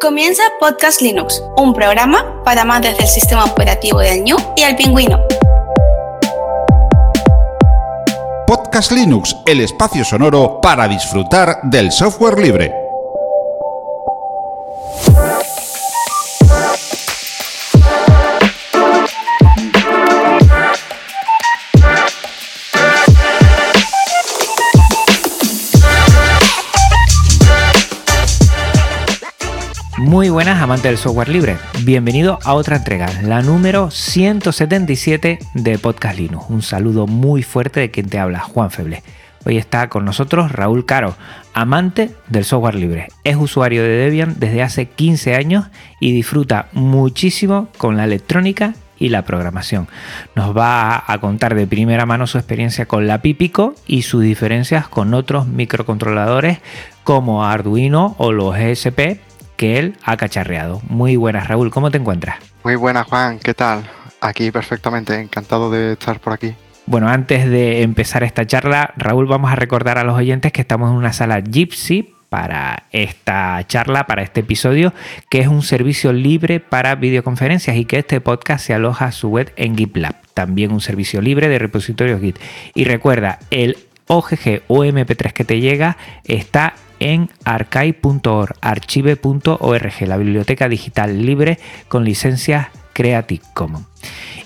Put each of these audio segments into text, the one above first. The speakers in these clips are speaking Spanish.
Comienza Podcast Linux, un programa para amantes del sistema operativo del New y el pingüino. Podcast Linux, el espacio sonoro para disfrutar del software libre. Amantes del software libre, bienvenido a otra entrega, la número 177 de Podcast Linux. Un saludo muy fuerte de quien te habla, Juan Feble. Hoy está con nosotros Raúl Caro, amante del software libre. Es usuario de Debian desde hace 15 años y disfruta muchísimo con la electrónica y la programación. Nos va a contar de primera mano su experiencia con la Pipico y sus diferencias con otros microcontroladores como Arduino o los ESP que él ha cacharreado. Muy buenas, Raúl, ¿cómo te encuentras? Muy buenas, Juan, ¿qué tal? Aquí perfectamente, encantado de estar por aquí. Bueno, antes de empezar esta charla, Raúl, vamos a recordar a los oyentes que estamos en una sala Gypsy para esta charla, para este episodio, que es un servicio libre para videoconferencias y que este podcast se aloja a su web en GitLab, también un servicio libre de repositorios Git. Y recuerda, el OGG o MP3 que te llega está en archive.org, archive.org, la biblioteca digital libre con licencias Creative Commons.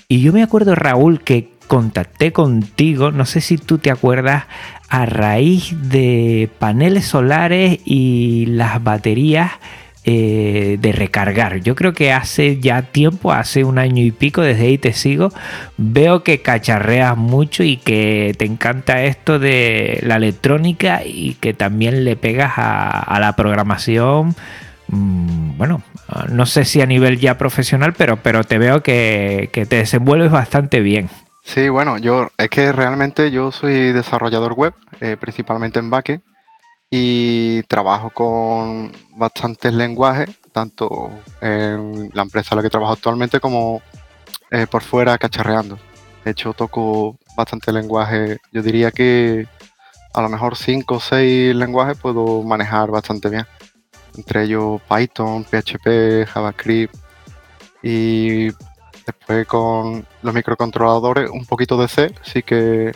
Y yo me acuerdo, Raúl, que contacté contigo, no sé si tú te acuerdas, a raíz de paneles solares y las baterías eh, de recargar. Yo creo que hace ya tiempo, hace un año y pico, desde ahí te sigo, veo que cacharreas mucho y que te encanta esto de la electrónica y que también le pegas a, la programación. Mm, bueno, no sé si a nivel ya profesional, pero, pero te veo que, te desenvuelves bastante bien. Sí, bueno, yo es que realmente yo soy desarrollador web, eh, principalmente en backend y trabajo con bastantes lenguajes, tanto en la empresa en la que trabajo actualmente como eh, por fuera cacharreando. De hecho, toco bastante lenguaje. Yo diría que a lo mejor 5 o 6 lenguajes puedo manejar bastante bien. Entre ellos Python, PHP, JavaScript y después con los microcontroladores un poquito de C, sí que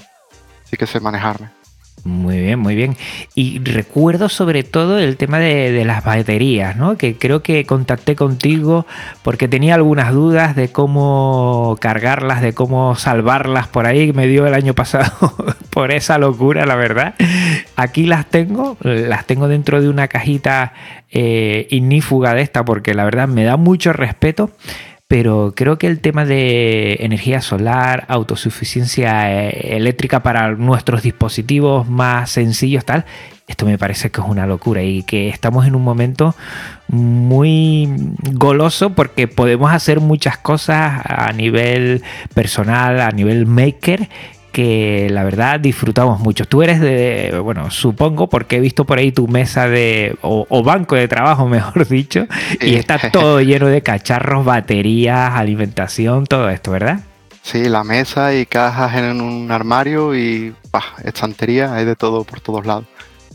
sí que sé manejarme. Muy bien, muy bien. Y recuerdo sobre todo el tema de, las baterías, ¿no? Que creo que contacté contigo porque tenía algunas dudas de cómo cargarlas, de cómo salvarlas por ahí. Me dio el año pasado por esa locura, la verdad. Aquí las tengo, las tengo dentro de una cajita eh, de esta porque la verdad me da mucho respeto pero creo que el tema de energía solar, autosuficiencia eh, eléctrica para nuestros dispositivos más sencillos, tal, esto me parece que es una locura y que estamos en un momento muy goloso porque podemos hacer muchas cosas a nivel personal, a nivel maker que la verdad disfrutamos mucho. Tú eres de, bueno, supongo, porque he visto por ahí tu mesa de, o, banco de trabajo, mejor dicho, y está todo lleno de cacharros, baterías, alimentación, todo esto, ¿verdad? Sí, la mesa y cajas en un armario y estantería, hay de todo por todos lados.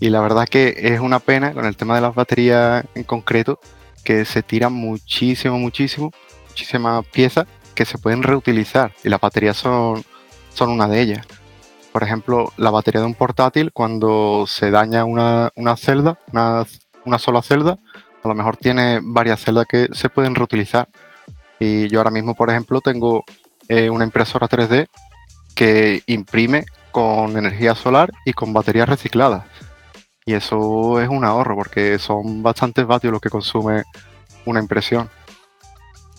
Y la verdad que es una pena con el tema de las baterías en concreto, que se tiran muchísimo, muchísimo, muchísimas piezas que se pueden reutilizar. Y las baterías son son una de ellas. Por ejemplo, la batería de un portátil, cuando se daña una, celda, una, sola celda, a lo mejor tiene varias celdas que se pueden reutilizar. Y yo ahora mismo, por ejemplo, tengo eh, una impresora 3D que imprime con energía solar y con baterías recicladas. Y eso es un ahorro porque son bastantes vatios los que consume una impresión.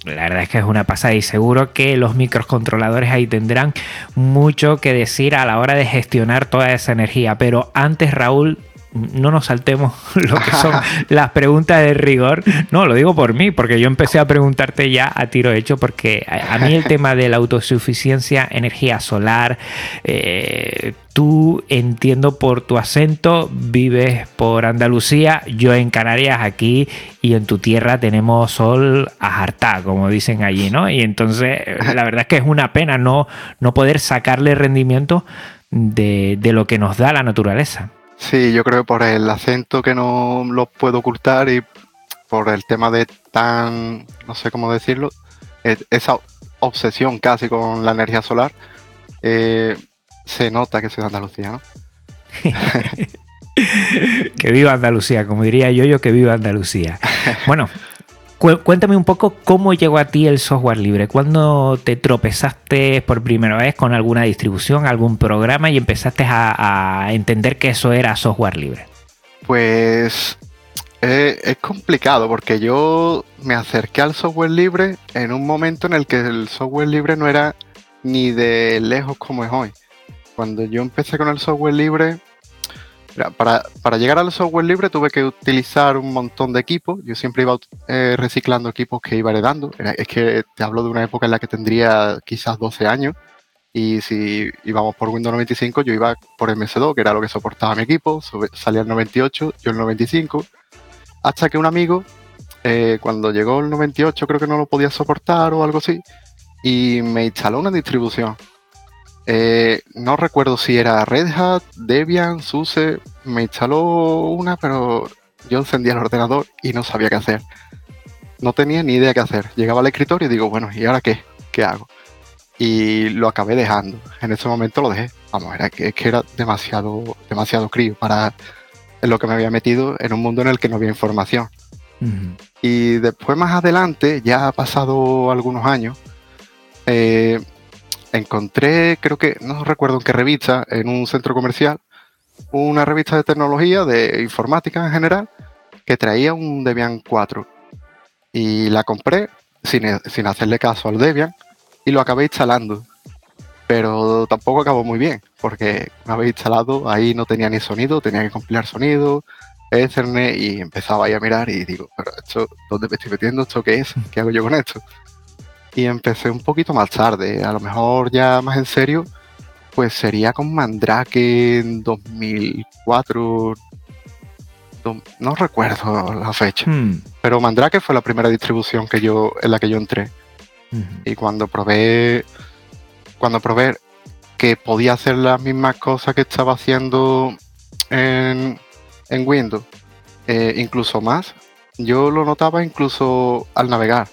La verdad es que es una pasada y seguro que los microcontroladores ahí tendrán mucho que decir a la hora de gestionar toda esa energía. Pero antes, Raúl, no nos saltemos lo que son las preguntas de rigor. No, lo digo por mí, porque yo empecé a preguntarte ya a tiro hecho, porque a, mí el tema de la autosuficiencia, energía solar, eh, tú entiendo por tu acento, vives por Andalucía, yo en Canarias aquí y en tu tierra tenemos sol a hartar, como dicen allí, ¿no? Y entonces la verdad es que es una pena no, no poder sacarle rendimiento de, de lo que nos da la naturaleza. Sí, yo creo que por el acento que no lo puedo ocultar y por el tema de tan, no sé cómo decirlo, e, esa obsesión casi con la energía solar, eh, se nota que soy de Andalucía, ¿no? que viva Andalucía, como diría yo, yo que viva Andalucía. Bueno, cuéntame un poco cómo llegó a ti el software libre. ¿Cuándo te tropezaste por primera vez con alguna distribución, algún programa y empezaste a, entender que eso era software libre? Pues eh, es complicado porque yo me acerqué al software libre en un momento en el que el software libre no era ni de lejos como es hoy. Cuando yo empecé con el software libre, para, llegar al software libre tuve que utilizar un montón de equipos. Yo siempre iba eh, reciclando equipos que iba heredando. Es que te hablo de una época en la que tendría quizás 12 años. Y si íbamos por Windows 95, yo iba por MS2, que era lo que soportaba mi equipo. Salía el 98, yo el 95. Hasta que un amigo, eh, cuando llegó el 98, creo que no lo podía soportar o algo así. Y me instaló una distribución eh, no recuerdo si era Red Hat, Debian, SUSE. Me instaló una, pero yo encendía el ordenador y no sabía qué hacer. No tenía ni idea qué hacer. Llegaba al escritorio y digo, bueno, ¿y ahora qué? ¿Qué hago? Y lo acabé dejando. En ese momento lo dejé. Vamos, era que, que era demasiado, demasiado crío para lo que me había metido en un mundo en el que no había información. Y después más adelante, ya ha pasado algunos años, eh, encontré, creo que, no recuerdo en qué revista, en un centro comercial, una revista de tecnología, de informática en general, que traía un Debian 4. Y la compré sin, hacerle caso al Debian y lo acabé instalando. Pero tampoco acabó muy bien, porque una vez instalado ahí no tenía ni sonido, tenía que compilar sonido, Ethernet y empezaba ahí a mirar y digo, pero esto, ¿dónde me estoy metiendo? ¿Esto qué es? ¿Qué hago yo con esto? Y empecé un poquito más tarde, a lo mejor ya más en serio, pues sería con Mandrake en 2004, no recuerdo la fecha, hmm. pero Mandrake fue la primera distribución que yo, en la que yo entré. Y cuando probé, cuando probé que podía hacer las mismas cosas que estaba haciendo en, Windows, eh, incluso más, yo lo notaba incluso al navegar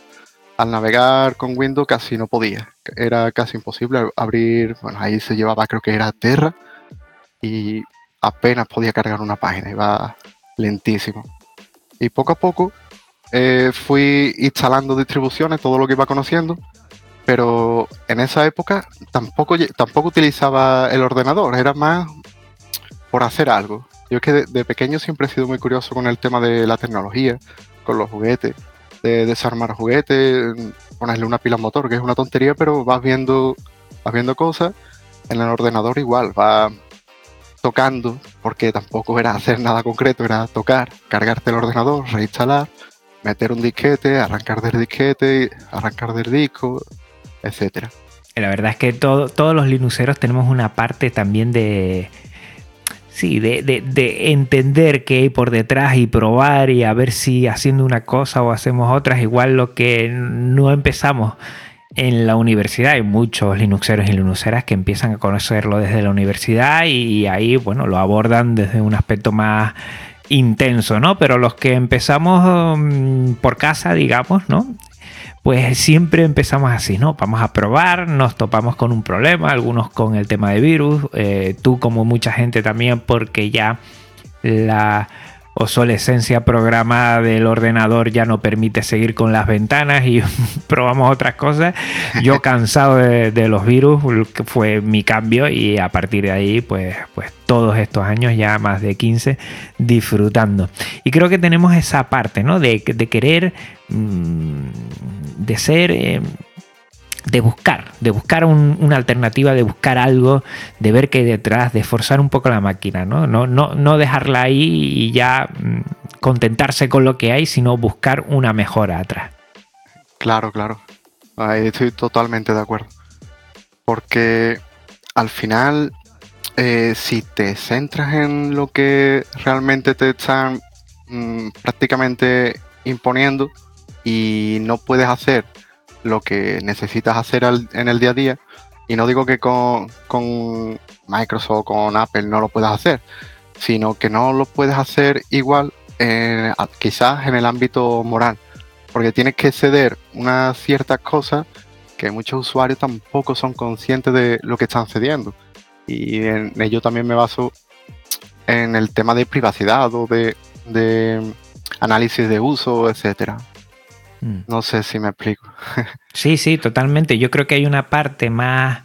al navegar con Windows casi no podía. Era casi imposible abrir, bueno, ahí se llevaba creo que era Terra y apenas podía cargar una página, iba lentísimo. Y poco a poco eh, fui instalando distribuciones, todo lo que iba conociendo, pero en esa época tampoco, tampoco utilizaba el ordenador, era más por hacer algo. Yo es que de pequeño siempre he sido muy curioso con el tema de la tecnología, con los juguetes de desarmar juguetes, ponerle una pila motor, que es una tontería, pero vas viendo, vas viendo cosas. En el ordenador igual, va tocando, porque tampoco era hacer nada concreto, era tocar, cargarte el ordenador, reinstalar, meter un disquete, arrancar del disquete, arrancar del disco, etcétera. La verdad es que todos los linuxeros tenemos una parte también de, Sí, de, entender qué hay por detrás y probar y a ver si haciendo una cosa o hacemos otras, igual lo que no empezamos en la universidad. Hay muchos linuxeros y linuxeras que empiezan a conocerlo desde la universidad y ahí, bueno, lo abordan desde un aspecto más intenso, ¿no? Pero los que empezamos mm, por casa, digamos, ¿no? Pues siempre empezamos así, ¿no? Vamos a probar, nos topamos con un problema, algunos con el tema de virus, eh, tú como mucha gente también porque ya la obsolescencia programada del ordenador ya no permite seguir con las ventanas y probamos otras cosas. Yo cansado de, los virus, fue mi cambio y a partir de ahí, pues, pues todos estos años, ya más de 15, disfrutando. Y creo que tenemos esa parte, ¿no? De, de querer, mm, de ser... Eh, de buscar, de buscar una alternativa, de buscar algo, de ver qué hay detrás, de forzar un poco la máquina, ¿no? No, no, no dejarla ahí y ya mm, contentarse con lo que hay, sino buscar una mejora atrás. Claro, claro. Ahí estoy totalmente de acuerdo. Porque al final, eh, si te centras en lo que realmente te están mm, prácticamente imponiendo y no puedes hacer lo que necesitas hacer en el día a día. Y no digo que con, Microsoft o con Apple no lo puedas hacer, sino que no lo puedes hacer igual quizás en el ámbito moral, porque tienes que ceder unas ciertas cosas que muchos usuarios tampoco son conscientes de lo que están cediendo. Y en ello también me baso en el tema de privacidad o de, análisis de uso, etcétera. Mm. No sé si me explico. sí, sí, totalmente. Yo creo que hay una parte más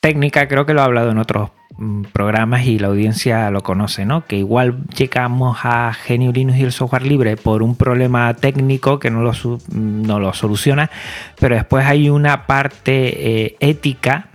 técnica, creo que lo he hablado en otros mm, programas y la audiencia lo conoce, ¿no? Que igual llegamos a GNU Linux y el software libre por un problema técnico que no lo, no lo soluciona, pero después hay una parte eh, ética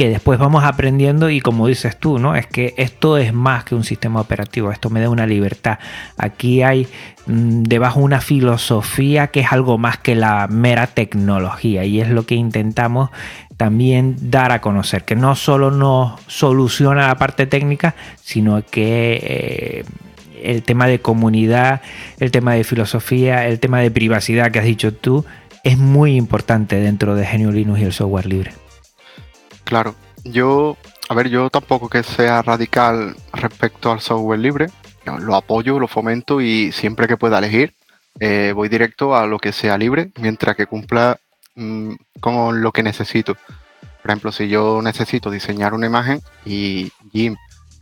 que después vamos aprendiendo y como dices tú, ¿no? Es que esto es más que un sistema operativo, esto me da una libertad. Aquí hay mm, debajo una filosofía que es algo más que la mera tecnología y es lo que intentamos también dar a conocer, que no solo nos soluciona la parte técnica, sino que eh, el tema de comunidad, el tema de filosofía, el tema de privacidad que has dicho tú, es muy importante dentro de GNU Linux y el software libre. Claro, yo, a ver, yo tampoco que sea radical respecto al software libre, lo apoyo, lo fomento y siempre que pueda elegir, eh, voy directo a lo que sea libre, mientras que cumpla Mm, con lo que necesito. Por ejemplo, si yo necesito diseñar una imagen y Jim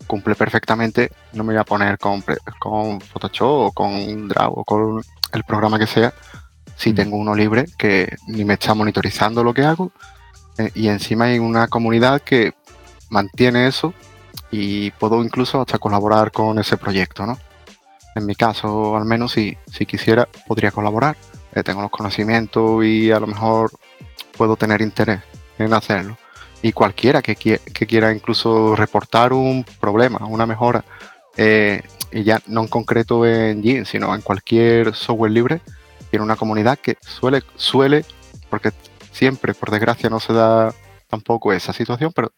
cumple perfectamente, no me voy a poner con, con Photoshop o con Draw o con el programa que sea, si mm. tengo uno libre que ni me está monitorizando lo que hago y encima hay una comunidad que mantiene eso y puedo incluso hasta colaborar con ese proyecto, ¿no? En mi caso, al menos, si, si quisiera, podría colaborar. Eh, tengo los conocimientos y a lo mejor puedo tener interés en hacerlo. Y cualquiera que, quiera incluso reportar un problema, una mejora, eh, y ya no en concreto en Gin, sino en cualquier software libre, tiene una comunidad que suele, suele, porque siempre, por desgracia, no se da tampoco esa situación, pero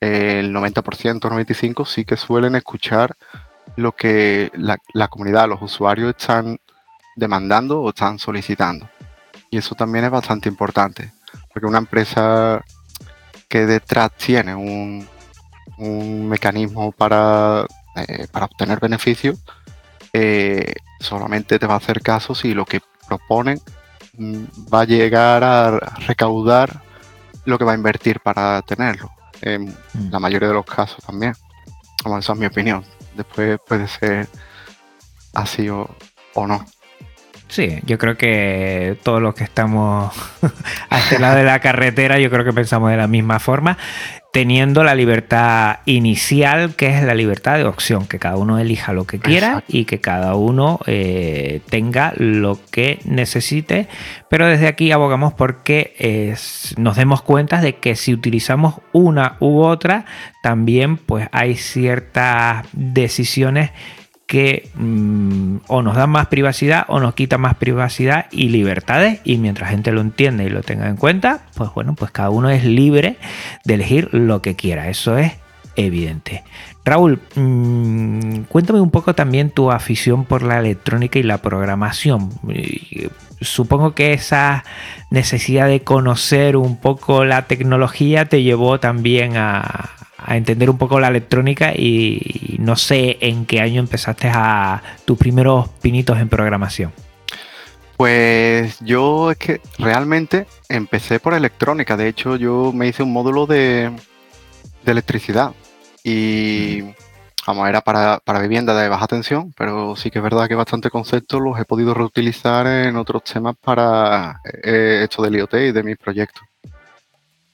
el 90%, 95% sí que suelen escuchar lo que la, comunidad, los usuarios están demandando o están solicitando. Y eso también es bastante importante, porque una empresa que detrás tiene un, mecanismo para, eh, para obtener beneficios, eh, solamente te va a hacer caso si lo que proponen va a llegar a recaudar lo que va a invertir para tenerlo. En mm. la mayoría de los casos también. Como esa es mi opinión. Después puede ser así o no. Sí, yo creo que todos los que estamos a este lado de la carretera, yo creo que pensamos de la misma forma, teniendo la libertad inicial, que es la libertad de opción, que cada uno elija lo que quiera y que cada uno eh, tenga lo que necesite, pero desde aquí abogamos porque nos demos cuenta de que si utilizamos una u otra, también pues hay ciertas decisiones que mm, o nos dan más privacidad o nos quitan más privacidad y libertades y mientras gente lo entienda y lo tenga en cuenta, pues bueno, pues cada uno es libre de elegir lo que quiera, eso es evidente. Raúl, mm, cuéntame un poco también tu afición por la electrónica y la programación. Supongo que esa necesidad de conocer un poco la tecnología te llevó también a, a entender un poco la electrónica y no sé en qué año empezaste a tus primeros pinitos en programación. Pues yo es que realmente empecé por electrónica. De hecho, yo me hice un módulo de, electricidad y vamos, era para, para, vivienda de baja tensión, pero sí que es verdad que bastante conceptos los he podido reutilizar en otros temas para eh, esto del IoT y de mis proyectos.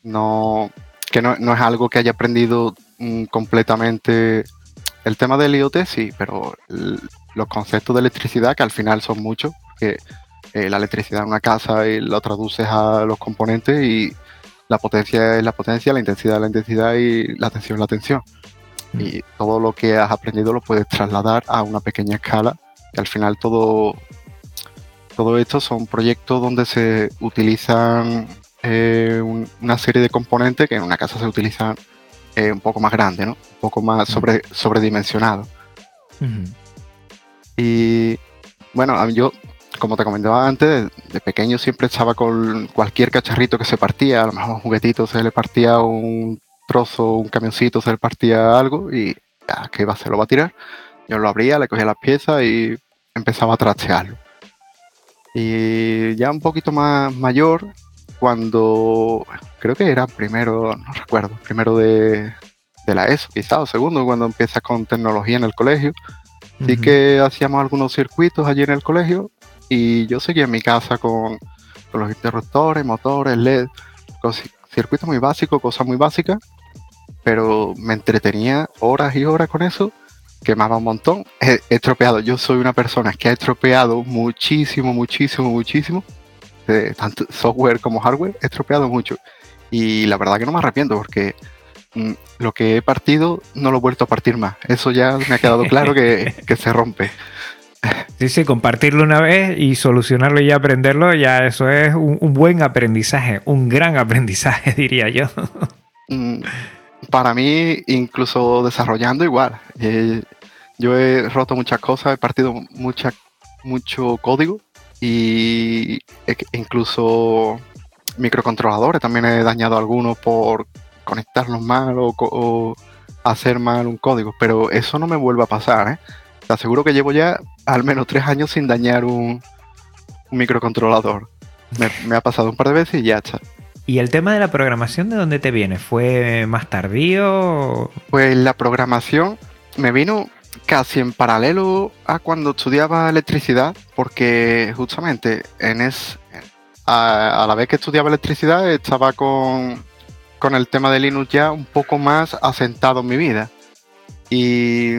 No, que no, es algo que haya aprendido mm, completamente. El tema del IoT sí, pero los conceptos de electricidad, que al final son muchos, que eh, la electricidad en una casa y lo traduces a los componentes y la potencia es la potencia, la intensidad es la intensidad y la tensión es la tensión. Mm. Y todo lo que has aprendido lo puedes trasladar a una pequeña escala y al final todo, todo esto son proyectos donde se utilizan eh, una serie de componentes que en una casa se utilizan eh, un poco más grande, ¿no? Un poco más sobre, sobredimensionado. Y bueno, yo, como te comentaba antes, de, pequeño siempre estaba con cualquier cacharrito que se partía, a lo mejor un juguetito se le partía un trozo, un camioncito se le partía algo y ¿qué va a hacer? Lo va a tirar. Yo lo abría, le cogía las piezas y empezaba a trastearlo. Y ya un poquito más mayor, cuando creo que era primero, no recuerdo, primero de, la ESO, quizás, o segundo, cuando empiezas con tecnología en el colegio. Así que hacíamos algunos circuitos allí en el colegio y yo seguía en mi casa con, los interruptores, motores, LED, circuitos muy básicos, cosas muy básicas, pero me entretenía horas y horas con eso, quemaba un montón, he, estropeado, yo soy una persona que ha estropeado muchísimo, muchísimo, muchísimo, tanto software como hardware, he estropeado mucho. Y la verdad que no me arrepiento porque mm, lo que he partido no lo he vuelto a partir más. Eso ya me ha quedado claro que, que se rompe. Sí, sí, compartirlo una vez y solucionarlo y aprenderlo, ya eso es un, buen aprendizaje, un gran aprendizaje, diría yo. Mm, para mí, incluso desarrollando igual. Eh, yo he roto muchas cosas, he partido mucha, mucho código y incluso microcontroladores también he dañado algunos por conectarlos mal o, hacer mal un código, pero eso no me vuelve a pasar, ¿eh? Te aseguro que llevo ya al menos tres años sin dañar un, microcontrolador. Me, ha pasado un par de veces y ya está. ¿Y el tema de la programación de dónde te viene? ¿Fue más tardío? Pues la programación me vino casi en paralelo a cuando estudiaba electricidad, porque justamente en es, a, la vez que estudiaba electricidad estaba con, con el tema de Linux ya un poco más asentado en mi vida. Y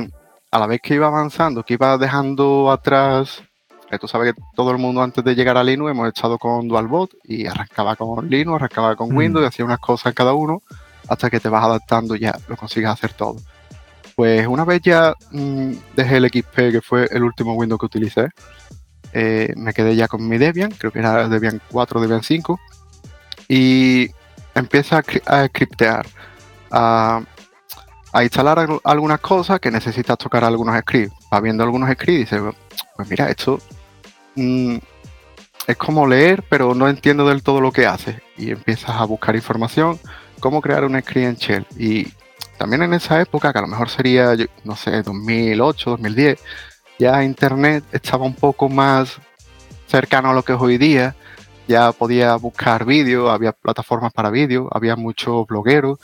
a la vez que iba avanzando, que iba dejando atrás, eh, tú sabes que todo el mundo antes de llegar a Linux hemos estado con DualBot y arrancaba con Linux, arrancaba con mm. Windows y hacía unas cosas cada uno hasta que te vas adaptando ya lo consigues hacer todo. Pues una vez ya mm, dejé el XP, que fue el último Windows que utilicé, eh, me quedé ya con mi Debian, creo que era Debian 4, Debian 5, y empieza a, scriptear, a a instalar algunas cosas que necesitas tocar algunos scripts. Va viendo algunos scripts y dices, pues mira, esto mm, es como leer, pero no entiendo del todo lo que hace. Y empiezas a buscar información, cómo crear un script en Shell. Y también en esa época, que a lo mejor sería, no sé, 2008, 2010, ya Internet estaba un poco más cercano a lo que es hoy día. Ya podía buscar vídeos, había plataformas para vídeos, había muchos blogueros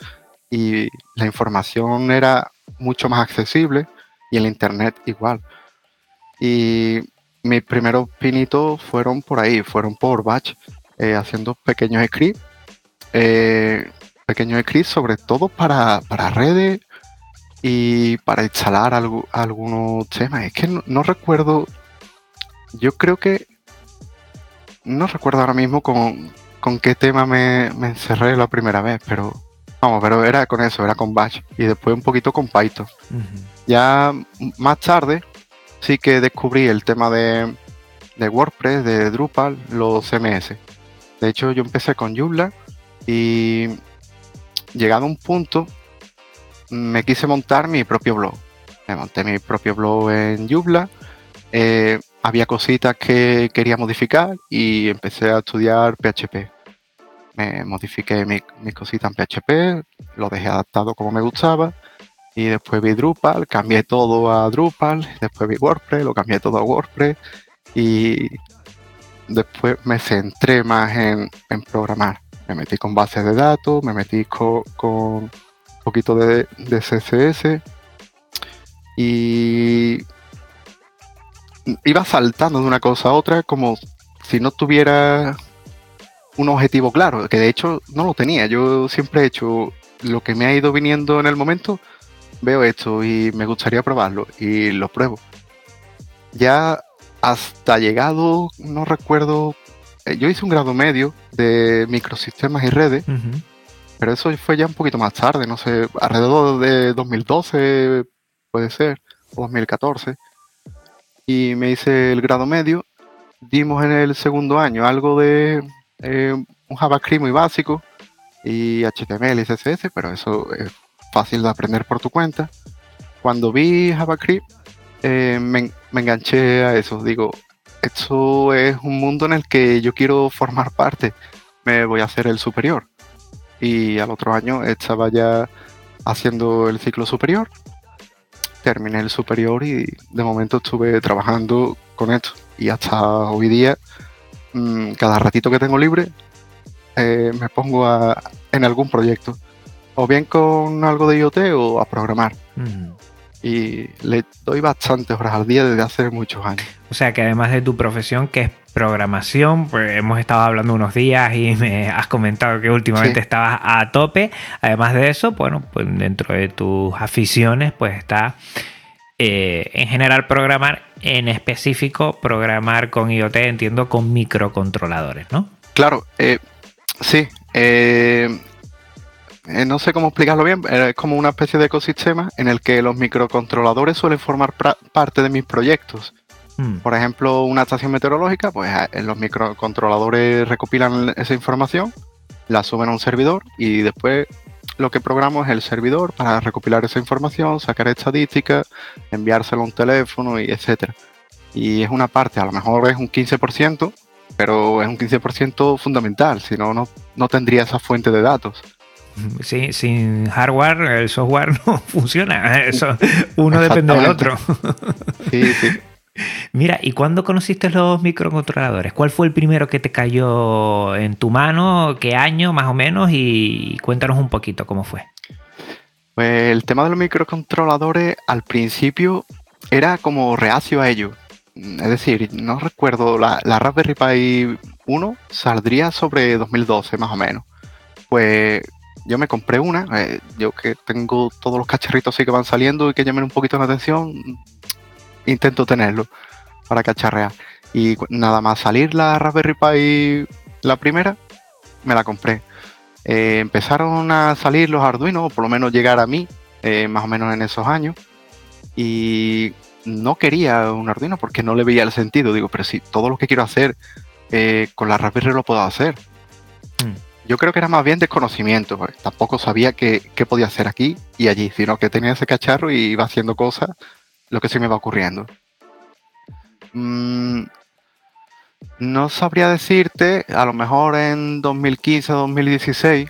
y la información era mucho más accesible y el internet igual. Y mis primeros pinitos fueron por ahí, fueron por batch, eh, haciendo pequeños scripts, eh, pequeños scripts sobre todo para, redes y para instalar algunos temas. Es que no, recuerdo, yo creo que, no recuerdo ahora mismo con, qué tema me, me encerré la primera vez, pero Vamos, pero era con eso, era con Bash y después un poquito con Python. Ya más tarde sí que descubrí el tema de, WordPress, de Drupal, los CMS. De hecho, yo empecé con Joomla y llegado un punto me quise montar mi propio blog. Me monté mi propio blog en Joomla. Eh, había cositas que quería modificar y empecé a estudiar PHP me modifiqué mis mi cositas en PHP, lo dejé adaptado como me gustaba y después vi Drupal, cambié todo a Drupal, después vi WordPress, lo cambié todo a WordPress y después me centré más en, programar. Me metí con bases de datos, me metí con, un poquito de, de CSS y iba saltando de una cosa a otra como si no tuviera un objetivo claro, que de hecho no lo tenía. Yo siempre he hecho lo que me ha ido viniendo en el momento, veo esto y me gustaría probarlo y lo pruebo. Ya hasta llegado, no recuerdo, yo hice un grado medio de microsistemas y redes, pero eso fue ya un poquito más tarde, no sé, alrededor de 2012 puede ser, o 2014. Y me hice el grado medio, dimos en el segundo año algo de eh, un JavaScript muy básico y HTML y CSS, pero eso es fácil de aprender por tu cuenta. Cuando vi JavaScript, eh, me, enganché a eso. Digo, esto es un mundo en el que yo quiero formar parte. Me voy a hacer el superior. Y al otro año estaba ya haciendo el ciclo superior. terminé el superior y de momento estuve trabajando con esto. Y hasta hoy día, mm, cada ratito que tengo libre, eh, me pongo en algún proyecto. O bien con algo de IoT o a programar. Y le doy bastantes horas al día desde hace muchos años. O sea que además de tu profesión, que es programación, pues hemos estado hablando unos días y me has comentado que últimamente estabas a tope. Además de eso, bueno, pues dentro de tus aficiones, pues está eh, en general programar, en específico programar con IoT, entiendo, con microcontroladores, ¿no? Claro, eh, sí. Eh, no sé cómo explicarlo bien, es como una especie de ecosistema en el que los microcontroladores suelen formar parte de mis proyectos. Hmm. Por ejemplo, una estación meteorológica, pues los microcontroladores recopilan esa información, la suben a un servidor y después lo que programo es el servidor para recopilar esa información, sacar estadísticas, enviárselo a un teléfono y etcétera. Y es una parte, a lo mejor es un 15%, pero es un 15% fundamental, si no, no tendría esa fuente de datos. Sin hardware el software no funciona. Eso, uno depende del otro. Sí, sí. Mira, ¿y cuándo conociste los microcontroladores? ¿Cuál fue el primero que te cayó en tu mano? ¿Qué año más o menos? Y cuéntanos un poquito cómo fue. Pues el tema de los microcontroladores al principio era como reacio a ello. Es decir, no recuerdo, la, la Raspberry Pi 1 saldría sobre 2012 más o menos. Pues yo me compré una, eh, yo que tengo todos los cacharritos así que van saliendo y que llamen un poquito la atención, intento tenerlo para cacharrear. Y nada más salir la Raspberry Pi, la primera, me la compré. Eh, empezaron a salir los Arduino, o por lo menos llegar a mí, eh, más o menos en esos años. Y no quería un Arduino porque no le veía el sentido. Digo, pero si todo lo que quiero hacer con la Raspberry lo puedo hacer. Hmm. Yo creo que era más bien desconocimiento, tampoco sabía qué, podía hacer aquí y allí, sino que tenía ese cacharro y iba haciendo cosas, lo que se me va ocurriendo. Mm, no sabría decirte, a lo mejor en 2015 o 2016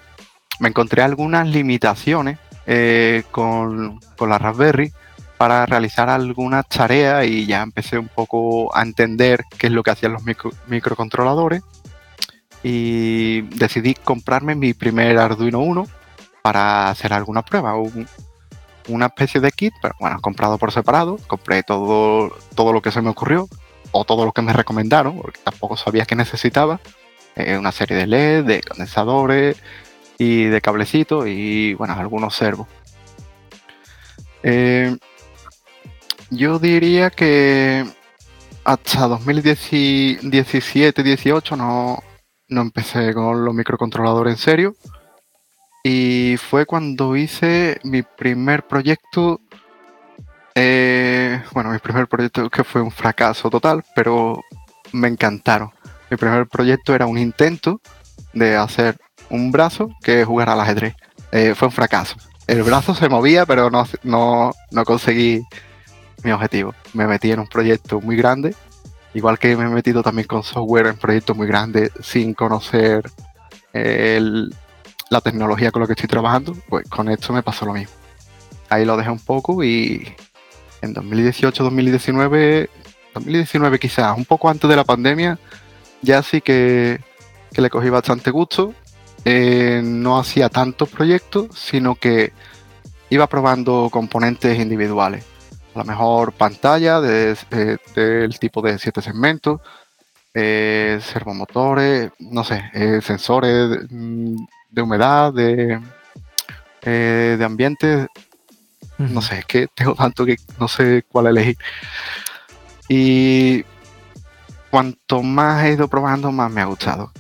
me encontré algunas limitaciones eh, con, la Raspberry para realizar algunas tareas y ya empecé un poco a entender qué es lo que hacían los microcontroladores y decidí comprarme mi primer Arduino 1 para hacer alguna prueba, una especie de kit, pero bueno, comprado por separado, compré todo, todo lo que se me ocurrió o todo lo que me recomendaron, porque tampoco sabía que necesitaba, eh, una serie de LED, de condensadores y de cablecitos y bueno, algunos servos. Eh, yo diría que hasta 2017-18 no, no empecé con los microcontroladores en serio. Y fue cuando hice mi primer proyecto. Eh, bueno, mi primer proyecto que fue un fracaso total, pero me encantaron. Mi primer proyecto era un intento de hacer un brazo que jugara al ajedrez. Eh, fue un fracaso. El brazo se movía, pero no, no, no conseguí mi objetivo. Me metí en un proyecto muy grande Igual que me he metido también con software en proyectos muy grandes sin conocer la tecnología con la que estoy trabajando, pues con esto me pasó lo mismo. Ahí lo dejé un poco y en 2018, 2019, 2019 quizás, un poco antes de la pandemia, ya sí que, le cogí bastante gusto. Eh, no hacía tantos proyectos, sino que iba probando componentes individuales a lo mejor pantalla del tipo de siete segmentos, eh, servomotores, no sé, eh, sensores de, humedad, de, eh, de ambiente. No sé, es que tengo tanto que no sé cuál elegir. Y cuanto más he ido probando, más me ha gustado.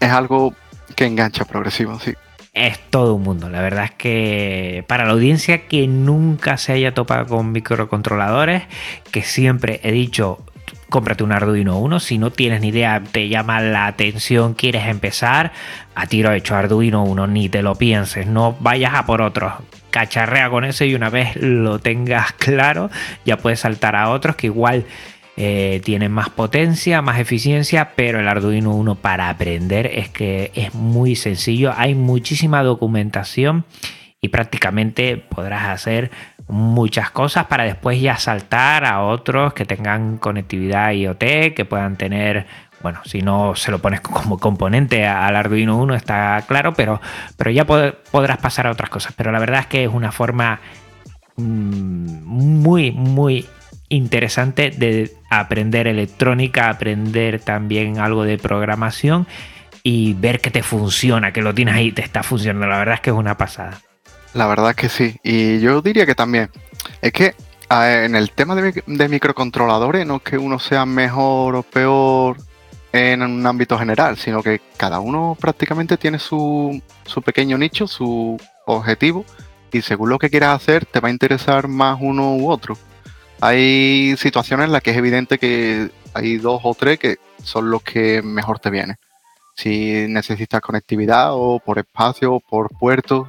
Es algo que engancha progresivo, sí es todo un mundo. La verdad es que para la audiencia que nunca se haya topado con microcontroladores, que siempre he dicho, cómprate un Arduino 1. Si no tienes ni idea, te llama la atención, quieres empezar, a tiro hecho Arduino 1, ni te lo pienses, no vayas a por otros. Cacharrea con ese y una vez lo tengas claro, ya puedes saltar a otros que igual eh, tiene más potencia, más eficiencia, pero el Arduino 1 para aprender es que es muy sencillo. Hay muchísima documentación y prácticamente podrás hacer muchas cosas para después ya saltar a otros que tengan conectividad IoT, que puedan tener bueno, si no se lo pones como componente al Arduino 1 está claro, pero, pero ya podrás pasar a otras cosas. Pero la verdad es que es una forma mm, muy, muy interesante de aprender electrónica, aprender también algo de programación y ver que te funciona, que lo tienes ahí, te está funcionando. La verdad es que es una pasada. La verdad es que sí. Y yo diría que también. Es que en el tema de, microcontroladores no es que uno sea mejor o peor en un ámbito general, sino que cada uno prácticamente tiene su, su pequeño nicho, su objetivo, y según lo que quieras hacer, te va a interesar más uno u otro. Hay situaciones en las que es evidente que hay dos o tres que son los que mejor te vienen. Si necesitas conectividad o por espacio o por puertos,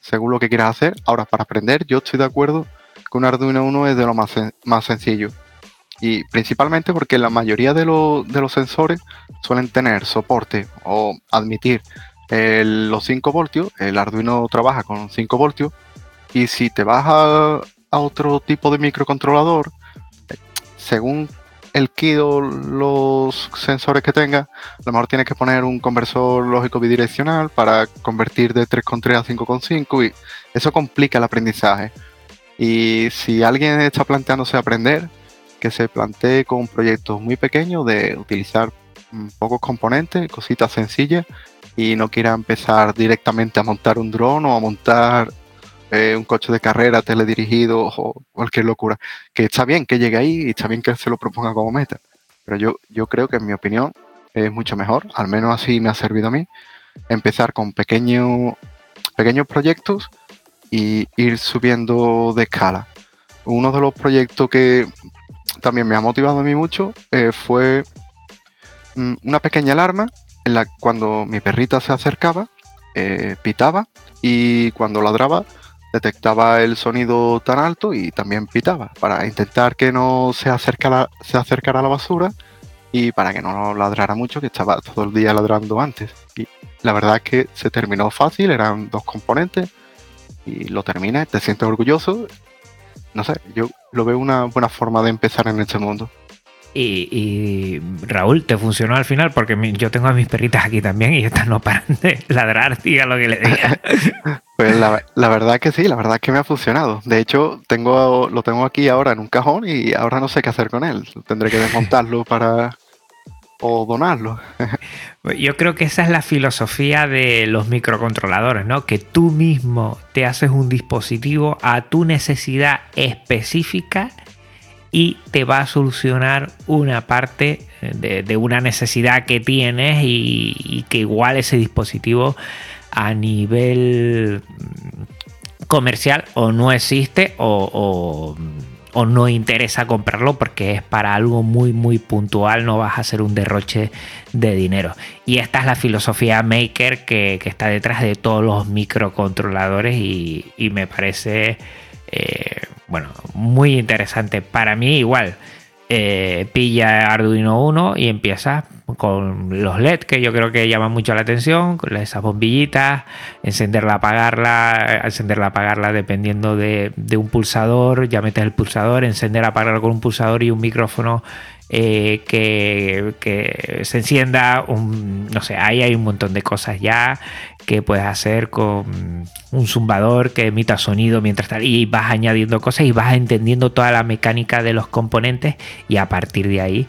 según lo que quieras hacer. Ahora, para aprender, yo estoy de acuerdo que un Arduino 1 es de lo más, más sencillo y principalmente porque la mayoría de, los sensores suelen tener soporte o admitir los 5 voltios. El Arduino trabaja con 5 voltios. Y si te vas a, otro tipo de microcontrolador, según el kit o los sensores que tenga, a lo mejor tienes que poner un conversor lógico bidireccional para convertir de 3.3 a 5.5 y eso complica el aprendizaje. Y si alguien está planteándose aprender, que se plantee con un proyecto muy pequeño de utilizar pocos componentes, cositas sencillas, y no quiera empezar directamente a montar un dron o a montar eh, un coche de carrera teledirigido o cualquier locura. Que está bien que llegue ahí y está bien que se lo proponga como meta. Pero yo, yo creo que en mi opinión es mucho mejor, al menos así me ha servido a mí, empezar con pequeños proyectos y ir subiendo de escala. Uno de los proyectos que también me ha motivado a mí mucho eh, fue mm, una pequeña alarma en la cuando mi perrita se acercaba, eh, pitaba y cuando ladraba detectaba el sonido tan alto y también pitaba para intentar que no se acercara, se acercara a la basura y para que no ladrara mucho, que estaba todo el día ladrando antes. Y la verdad es que se terminó fácil, eran dos componentes y lo termina, te sientes orgulloso no sé, yo lo veo una buena forma de empezar en este mundo. Y, Raúl, ¿te funcionó al final? Porque yo tengo a mis perritas aquí también y estas no paran de ladrar, diga lo que le diga. pues la, la, verdad que sí, la verdad que me ha funcionado. De hecho, tengo lo tengo aquí ahora en un cajón y ahora no sé qué hacer con él. Tendré que desmontarlo para, o donarlo. Yo creo que esa es la filosofía de los microcontroladores, ¿no? Que tú mismo te haces un dispositivo a tu necesidad específica y te va a solucionar una parte de, una necesidad que tienes y, que igual ese dispositivo a nivel comercial o no existe o o no interesa comprarlo porque es para algo muy muy puntual, no vas a hacer un derroche de dinero. Y esta es la filosofía maker que, está detrás de todos los microcontroladores y, me parece eh, bueno, muy interesante. Para mí igual, eh, pilla Arduino 1 y empieza con los LED que yo creo que llaman mucho la atención, con esas bombillitas, encenderla, apagarla, encenderla, apagarla dependiendo de, un pulsador, ya metes el pulsador, encender, apagarla con un pulsador y un micrófono eh, que, se encienda, no sé, ahí hay un montón de cosas ya que puedes hacer con un zumbador que emita sonido mientras tal y vas añadiendo cosas y vas entendiendo toda la mecánica de los componentes y a partir de ahí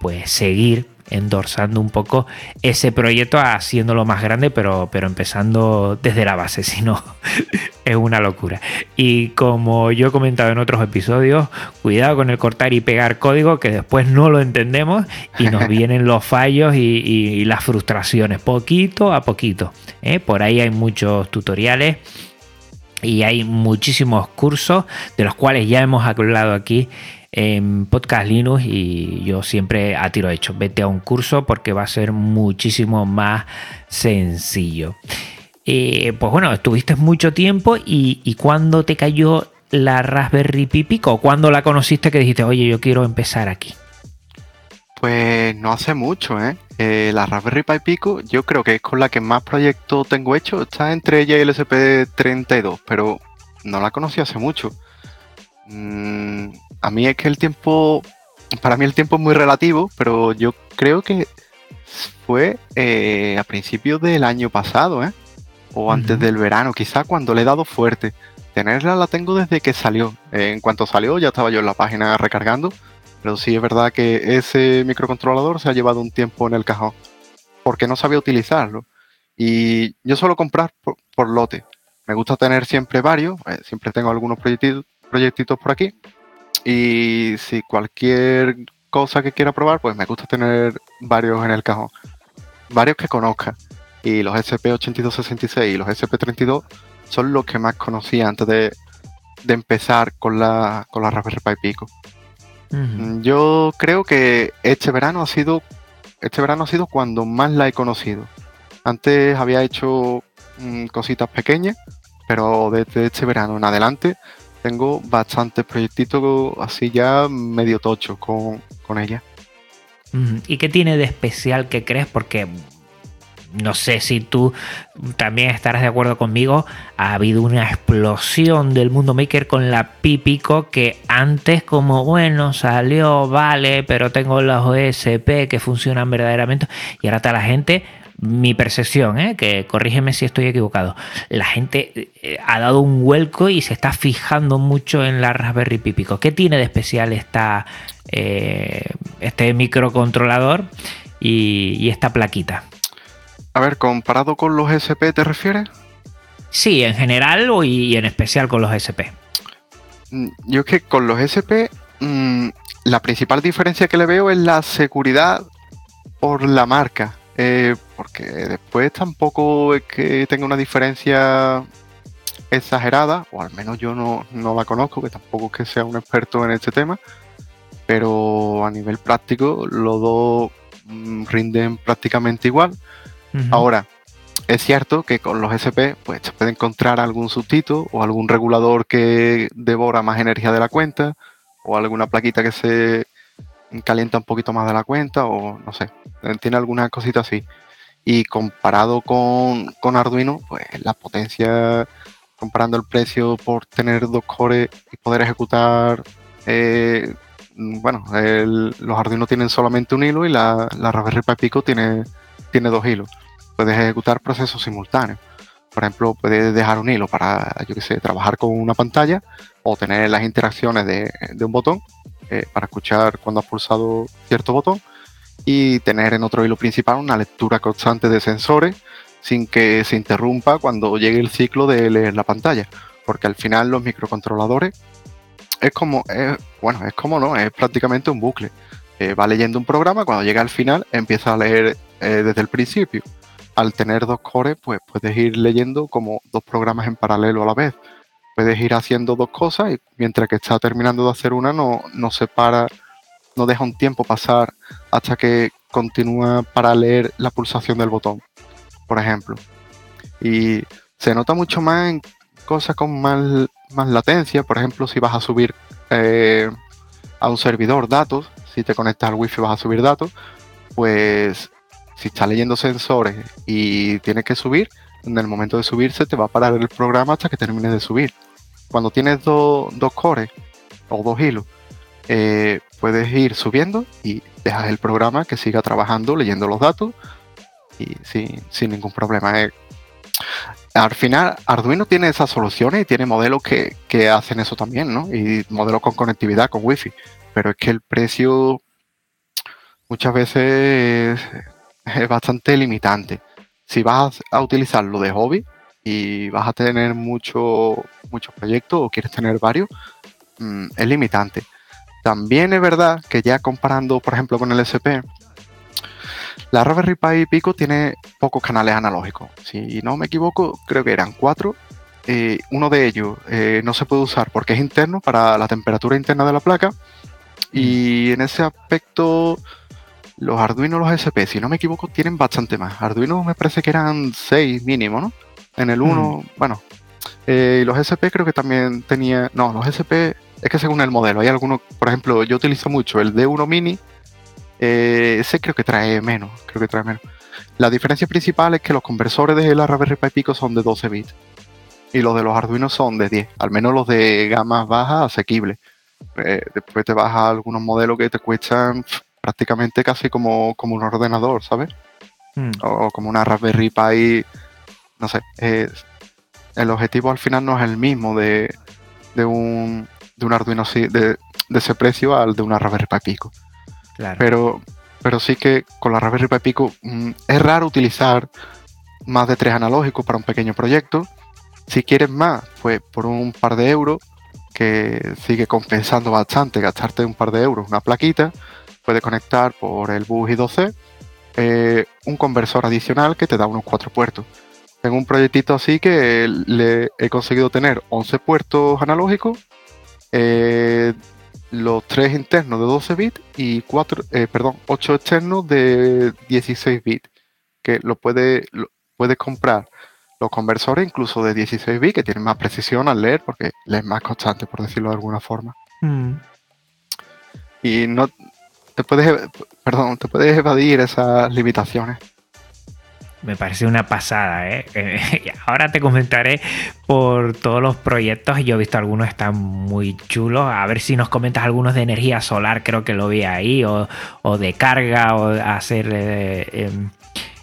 pues seguir endorsando un poco ese proyecto haciéndolo más grande, pero, pero empezando desde la base, si no es una locura. Y como yo he comentado en otros episodios, cuidado con el cortar y pegar código que después no lo entendemos y nos vienen los fallos y, las frustraciones, poquito a poquito. ¿eh? Por ahí hay muchos tutoriales. Y hay muchísimos cursos de los cuales ya hemos hablado aquí en Podcast Linux y yo siempre a tiro hecho. Vete a un curso porque va a ser muchísimo más sencillo. Eh, pues bueno, estuviste mucho tiempo y, y cuando te cayó la Raspberry Pi Pico, cuando la conociste que dijiste, oye, yo quiero empezar aquí. Pues no hace mucho, ¿eh? ¿eh? La Raspberry Pi Pico yo creo que es con la que más proyectos tengo hecho. Está entre ella y el SP32, pero no la conocí hace mucho. Mm, a mí es que el tiempo, para mí el tiempo es muy relativo, pero yo creo que fue eh, a principios del año pasado, ¿eh? O antes del verano, quizá cuando le he dado fuerte. Tenerla la tengo desde que salió. en cuanto salió ya estaba yo en la página recargando. Pero sí es verdad que ese microcontrolador se ha llevado un tiempo en el cajón. Porque no sabía utilizarlo. Y yo suelo comprar por, lote. Me gusta tener siempre varios. Eh, siempre tengo algunos proyectitos, proyectitos por aquí. Y si cualquier cosa que quiera probar, pues me gusta tener varios en el cajón. Varios que conozca. Y los SP8266 y los SP32 son los que más conocía antes de, empezar con la, con la Raspberry Pi Pico. Mm, yo creo que este verano ha sido este verano ha sido cuando más la he conocido. Antes había hecho mm, cositas pequeñas, pero desde este verano en adelante tengo bastantes proyectitos así ya medio tochos con, con ella. ¿Y qué tiene de especial que crees? Porque no sé si tú también estarás de acuerdo conmigo, ha habido una explosión del mundo maker con la Pipico que antes como bueno salió, vale, pero tengo los OSP que funcionan verdaderamente y ahora está la gente mi percepción, ¿eh? que corrígeme si estoy equivocado, la gente eh, ha dado un vuelco y se está fijando mucho en la Raspberry Pipico. ¿Qué tiene de especial esta, eh, este microcontrolador y, esta plaquita? A ver, comparado con los SP, ¿te refieres? Sí, en general y en especial con los SP. Mm, yo es que con los SP mm, la principal diferencia que le veo es la seguridad por la marca. Eh, porque después tampoco es que tenga una diferencia exagerada, o al menos yo no, la conozco, que tampoco es que sea un experto en este tema, pero a nivel práctico los dos mm, rinden prácticamente igual. Ahora, es cierto que con los SP pues se puede encontrar algún sustituto o algún regulador que devora más energía de la cuenta o alguna plaquita que se calienta un poquito más de la cuenta o no sé, tiene alguna cosita así. Y comparado con, Arduino, pues la potencia, comparando el precio por tener dos cores y poder ejecutar, eh, bueno, los Arduino tienen solamente un hilo y la, la Raspberry Pi Pico tiene, tiene dos hilos. Puedes ejecutar procesos simultáneos. Por ejemplo, puedes dejar un hilo para, yo qué sé, trabajar con una pantalla o tener las interacciones de, de un botón eh, para escuchar cuando has pulsado cierto botón y tener en otro hilo principal una lectura constante de sensores sin que se interrumpa cuando llegue el ciclo de leer la pantalla. Porque al final los microcontroladores es como, bueno, es como no, es prácticamente un bucle. Eh, va leyendo un programa, cuando llega al final empieza a leer eh, desde el principio. Al tener dos cores, pues puedes ir leyendo como dos programas en paralelo a la vez puedes ir haciendo dos cosas y mientras que está terminando de hacer una no, no se para, no deja un tiempo pasar hasta que continúa para leer la pulsación del botón, por ejemplo. Y se nota mucho más en cosas con más, latencia, por ejemplo, si vas a subir eh, a un servidor datos, si te conectas al wifi vas a subir datos, pues si está leyendo sensores y tienes que subir, en el momento de subirse te va a parar el programa hasta que termine de subir. Cuando tienes dos cores o dos hilos, eh, puedes ir subiendo y dejas el programa que siga trabajando leyendo los datos y sin, ningún problema. Eh, al final, Arduino tiene esas soluciones y tiene modelos que, hacen eso también, ¿no? Y modelos con conectividad, con Wi-Fi. Pero es que el precio muchas veces es bastante limitante si vas a utilizarlo de hobby y vas a tener mucho, muchos proyectos o quieres tener varios, mm, es limitante. También es verdad que ya comparando, por ejemplo, con el SP, la Raspberry Pi Pico tiene pocos canales analógicos. Si no me equivoco, creo que eran cuatro. Eh, uno de ellos eh, no se puede usar porque es interno para la temperatura interna de la placa. Y mm. en ese aspecto los Arduino, los SP, si no me equivoco, tienen bastante más. Arduino me parece que eran 6 mínimo, ¿no? En el 1, mm. bueno. Eh, los SP creo que también tenía. No, los SP es que según el modelo. Hay algunos, por ejemplo, yo utilizo mucho el D1 Mini. Eh, ese creo que trae menos. Creo que trae menos. La diferencia principal es que los conversores de la Raspberry Pi Pico son de 12 bits. y los de los Arduino son de 10, al menos los de gama baja asequibles. Eh, después te vas a algunos modelos que te cuestan prácticamente casi como, como un ordenador, ¿sabes? Hmm. O como una Raspberry Pi, no sé. el objetivo al final no es el mismo de, de un, de un Arduino de, de ese precio al de una Raspberry Pi Pico. Pero, pero sí que con la Raspberry Pi Pico mm, es raro utilizar más de tres analógicos para un pequeño proyecto. Si quieres más, pues por un par de euros, que sigue compensando bastante gastarte un par de euros una plaquita, puedes conectar por el bus I2C eh, un conversor adicional que te da unos cuatro puertos. Tengo un proyectito así que le he conseguido tener 11 puertos analógicos, eh, los tres internos de 12 bits y cuatro, eh, perdón, 8 externos de 16 bits, que lo puedes puede comprar los conversores incluso de 16 bits que tienen más precisión al leer porque es más constante, por decirlo de alguna forma. Mm. Y no te puedes, perdón, te puedes evadir esas limitaciones. Me parece una pasada, ¿eh? Ahora te comentaré por todos los proyectos. Yo he visto algunos están muy chulos. A ver si nos comentas algunos de energía solar, creo que lo vi ahí, o, de carga, o hacer eh, em,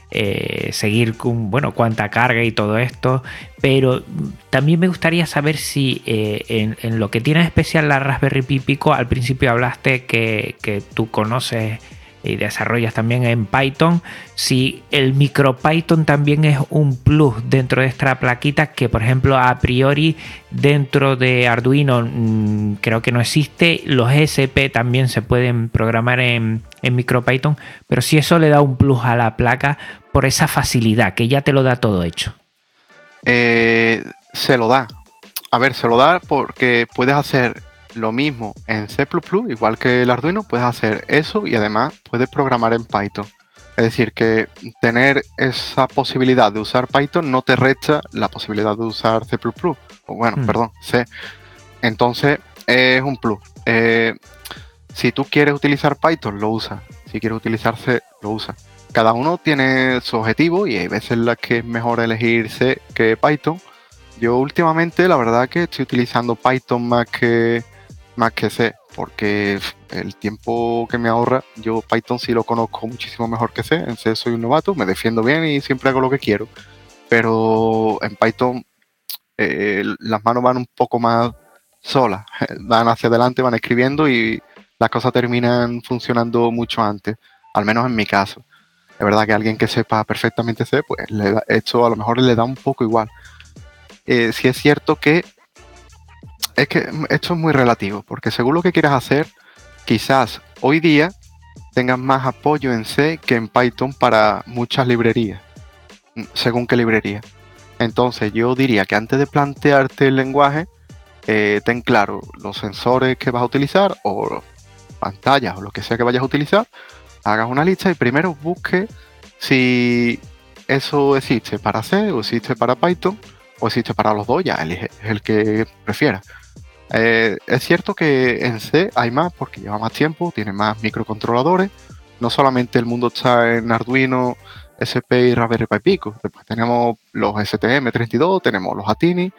eh, seguir con, bueno, cuánta carga y todo esto. Pero también me gustaría saber si en, lo que tiene especial la Raspberry Pi Pico, al principio hablaste que, que tú conoces y desarrollas también en Python, si el MicroPython también es un plus dentro de esta plaquita que por ejemplo a priori dentro de Arduino mm, creo que no existe, los SP también se pueden programar en, en MicroPython, pero si eso le da un plus a la placa por esa facilidad, que ya te lo da todo hecho. Eh, se lo da. A ver, se lo da porque puedes hacer lo mismo en C++, igual que el Arduino, puedes hacer eso y además puedes programar en Python. Es decir, que tener esa posibilidad de usar Python no te resta la posibilidad de usar C++. O bueno, hmm. perdón, C. Entonces es un plus. Eh, si tú quieres utilizar Python, lo usas. Si quieres utilizar C, lo usas. Cada uno tiene su objetivo y hay veces en las que es mejor elegir C que Python. Yo últimamente la verdad que estoy utilizando Python más que, más que C, porque el tiempo que me ahorra, yo Python sí lo conozco muchísimo mejor que C. En C soy un novato, me defiendo bien y siempre hago lo que quiero. Pero en Python eh, las manos van un poco más solas, van hacia adelante, van escribiendo y las cosas terminan funcionando mucho antes, al menos en mi caso. Es verdad que alguien que sepa perfectamente C, pues esto a lo mejor le da un poco igual. Eh, si es cierto que es que esto es muy relativo, porque según lo que quieras hacer, quizás hoy día tengas más apoyo en C que en Python para muchas librerías, mm, según qué librería. Entonces yo diría que antes de plantearte el lenguaje, eh, ten claro los sensores que vas a utilizar o pantallas o lo que sea que vayas a utilizar, hagas una lista y primero busque si eso existe para C o existe para Python o existe para los dos, ya elige el que prefiera. Eh, es cierto que en C hay más porque lleva más tiempo, tiene más microcontroladores. No solamente el mundo está en Arduino, SP y Raspberry Pi Pico. Después tenemos los STM32, tenemos los Atini,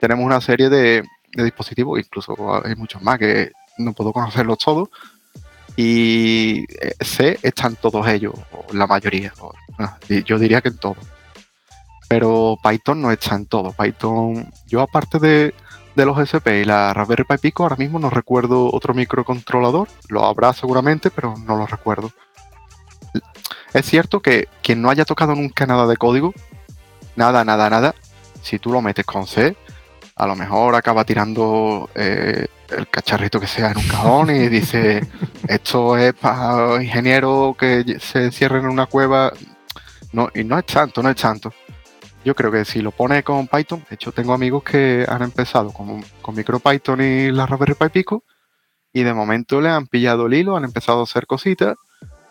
tenemos una serie de, dispositivos, incluso hay muchos más que no puedo conocerlos todos. Y eh, C están todos ellos, o la mayoría. yo diría que en todos. Pero Python no está en todo. Python, yo aparte de, de los SP y la Raspberry Pi Pico, ahora mismo no recuerdo otro microcontrolador. Lo habrá seguramente, pero no lo recuerdo. Es cierto que quien no haya tocado nunca nada de código, nada, nada, nada, si tú lo metes con C, a lo mejor acaba tirando eh, el cacharrito que sea en un cajón y dice, esto es para ingenieros que se encierren en una cueva. No, y no es tanto, no es tanto. Yo creo que si lo pone con Python, de hecho tengo amigos que han empezado con, con MicroPython y la Raspberry Pi Pico y de momento le han pillado el hilo, han empezado a hacer cositas,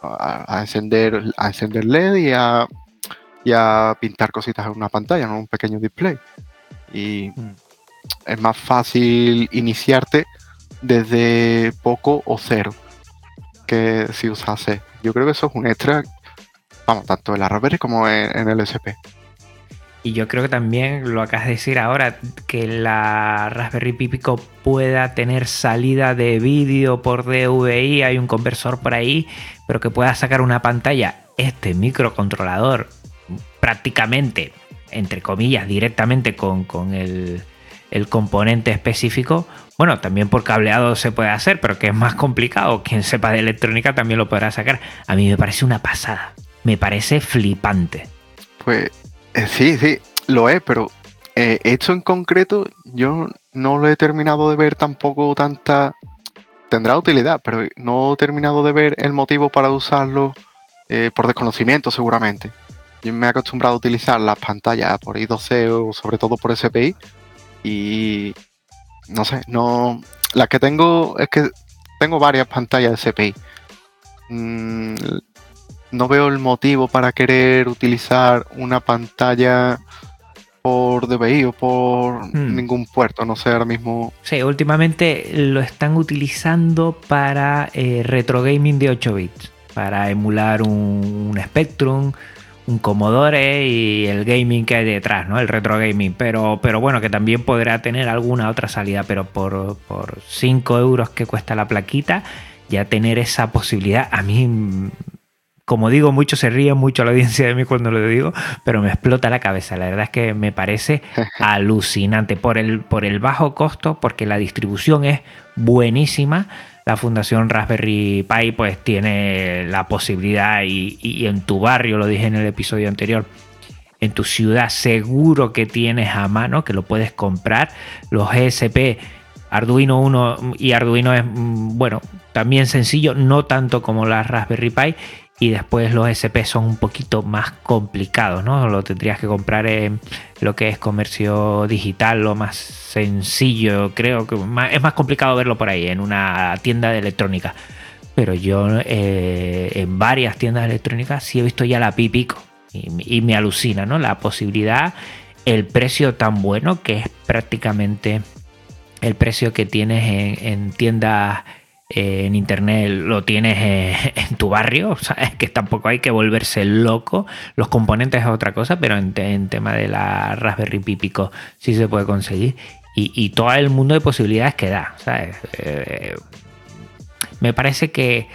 a, encender, a encender LED y a, y a pintar cositas en una pantalla, en un pequeño display. Y mm. es más fácil iniciarte desde poco o cero que si usas Yo creo que eso es un extra, vamos, tanto en la Raspberry como en, en el SP. Y yo creo que también lo acabas de decir ahora, que la Raspberry Pi Pico pueda tener salida de vídeo por DVI, hay un conversor por ahí, pero que pueda sacar una pantalla. Este microcontrolador prácticamente, entre comillas, directamente con, el, el componente específico, bueno, también por cableado se puede hacer, pero que es más complicado. Quien sepa de electrónica también lo podrá sacar. A mí me parece una pasada. Me parece flipante. Pues sí, sí, lo es, pero eh, esto en concreto yo no lo he terminado de ver tampoco tanta... Tendrá utilidad, pero no he terminado de ver el motivo para usarlo eh, por desconocimiento seguramente. Yo me he acostumbrado a utilizar las pantallas por I2C o sobre todo por SPI y no sé, no. Las que tengo es que tengo varias pantallas de CPI. Mm, no veo el motivo para querer utilizar una pantalla por DVI o por hmm. ningún puerto, no sé, ahora mismo. Sí, últimamente lo están utilizando para eh, retro gaming de 8 bits, para emular un Spectrum, un Commodore y el gaming que hay detrás, ¿no? El retro gaming. Pero, pero bueno, que también podrá tener alguna otra salida. Pero por, por 5 euros que cuesta la plaquita, ya tener esa posibilidad, a mí, como digo, mucho se ríe mucho la audiencia de mí cuando lo digo, pero me explota la cabeza. La verdad es que me parece alucinante por el, por el bajo costo, porque la distribución es buenísima la Fundación Raspberry Pi pues tiene la posibilidad y, en tu barrio, lo dije en el episodio anterior, en tu ciudad seguro que tienes a mano, que lo puedes comprar. Los ESP Arduino 1 y Arduino es, mm, bueno, también sencillo, no tanto como la Raspberry Pi y después los SP son un poquito más complicados, ¿no? Lo tendrías que comprar en lo que es comercio digital, lo más sencillo, creo que es más complicado verlo por ahí, en una tienda de electrónica. Pero yo eh, en varias tiendas electrónicas sí he visto ya la Pipico y, me alucina, ¿no? La posibilidad, el precio tan bueno que es prácticamente el precio que tienes en, en tiendas eh, en internet lo tienes eh, en tu barrio, es que tampoco hay que volverse loco. Los componentes es otra cosa, pero en, tema de la Raspberry Pi Pico sí se puede conseguir. Y, todo el mundo de posibilidades que da, eh, me parece que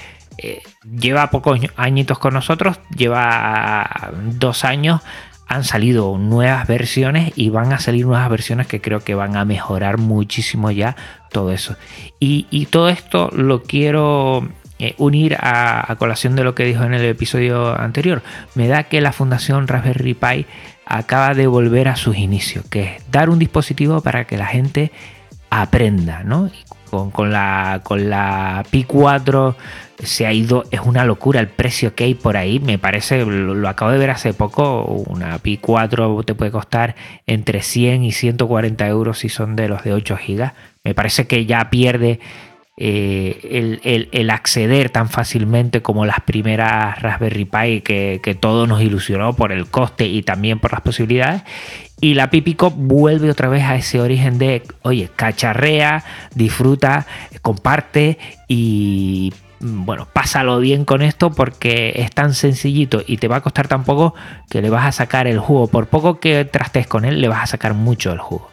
lleva pocos añitos con nosotros, lleva dos años han salido nuevas versiones y van a salir nuevas versiones que creo que van a mejorar muchísimo ya todo eso. Y, todo esto lo quiero eh, unir a, colación de lo que dijo en el episodio anterior. Me da que la Fundación Raspberry Pi acaba de volver a sus inicios, que es dar un dispositivo para que la gente aprenda, ¿no? con, la, con la Pi 4 se ha ido, es una locura el precio que hay por ahí, me parece, lo, acabo de ver hace poco, una Pi 4 te puede costar entre 100 y 140 euros si son de los de 8 GB, me parece que ya pierde eh, el, acceder tan fácilmente como las primeras Raspberry Pi que, que todo nos ilusionó por el coste y también por las posibilidades. Y la Pipico vuelve otra vez a ese origen de, oye, cacharrea, disfruta, comparte y bueno, pásalo bien con esto porque es tan sencillito y te va a costar tan poco que le vas a sacar el jugo. Por poco que trastes con él, le vas a sacar mucho el jugo.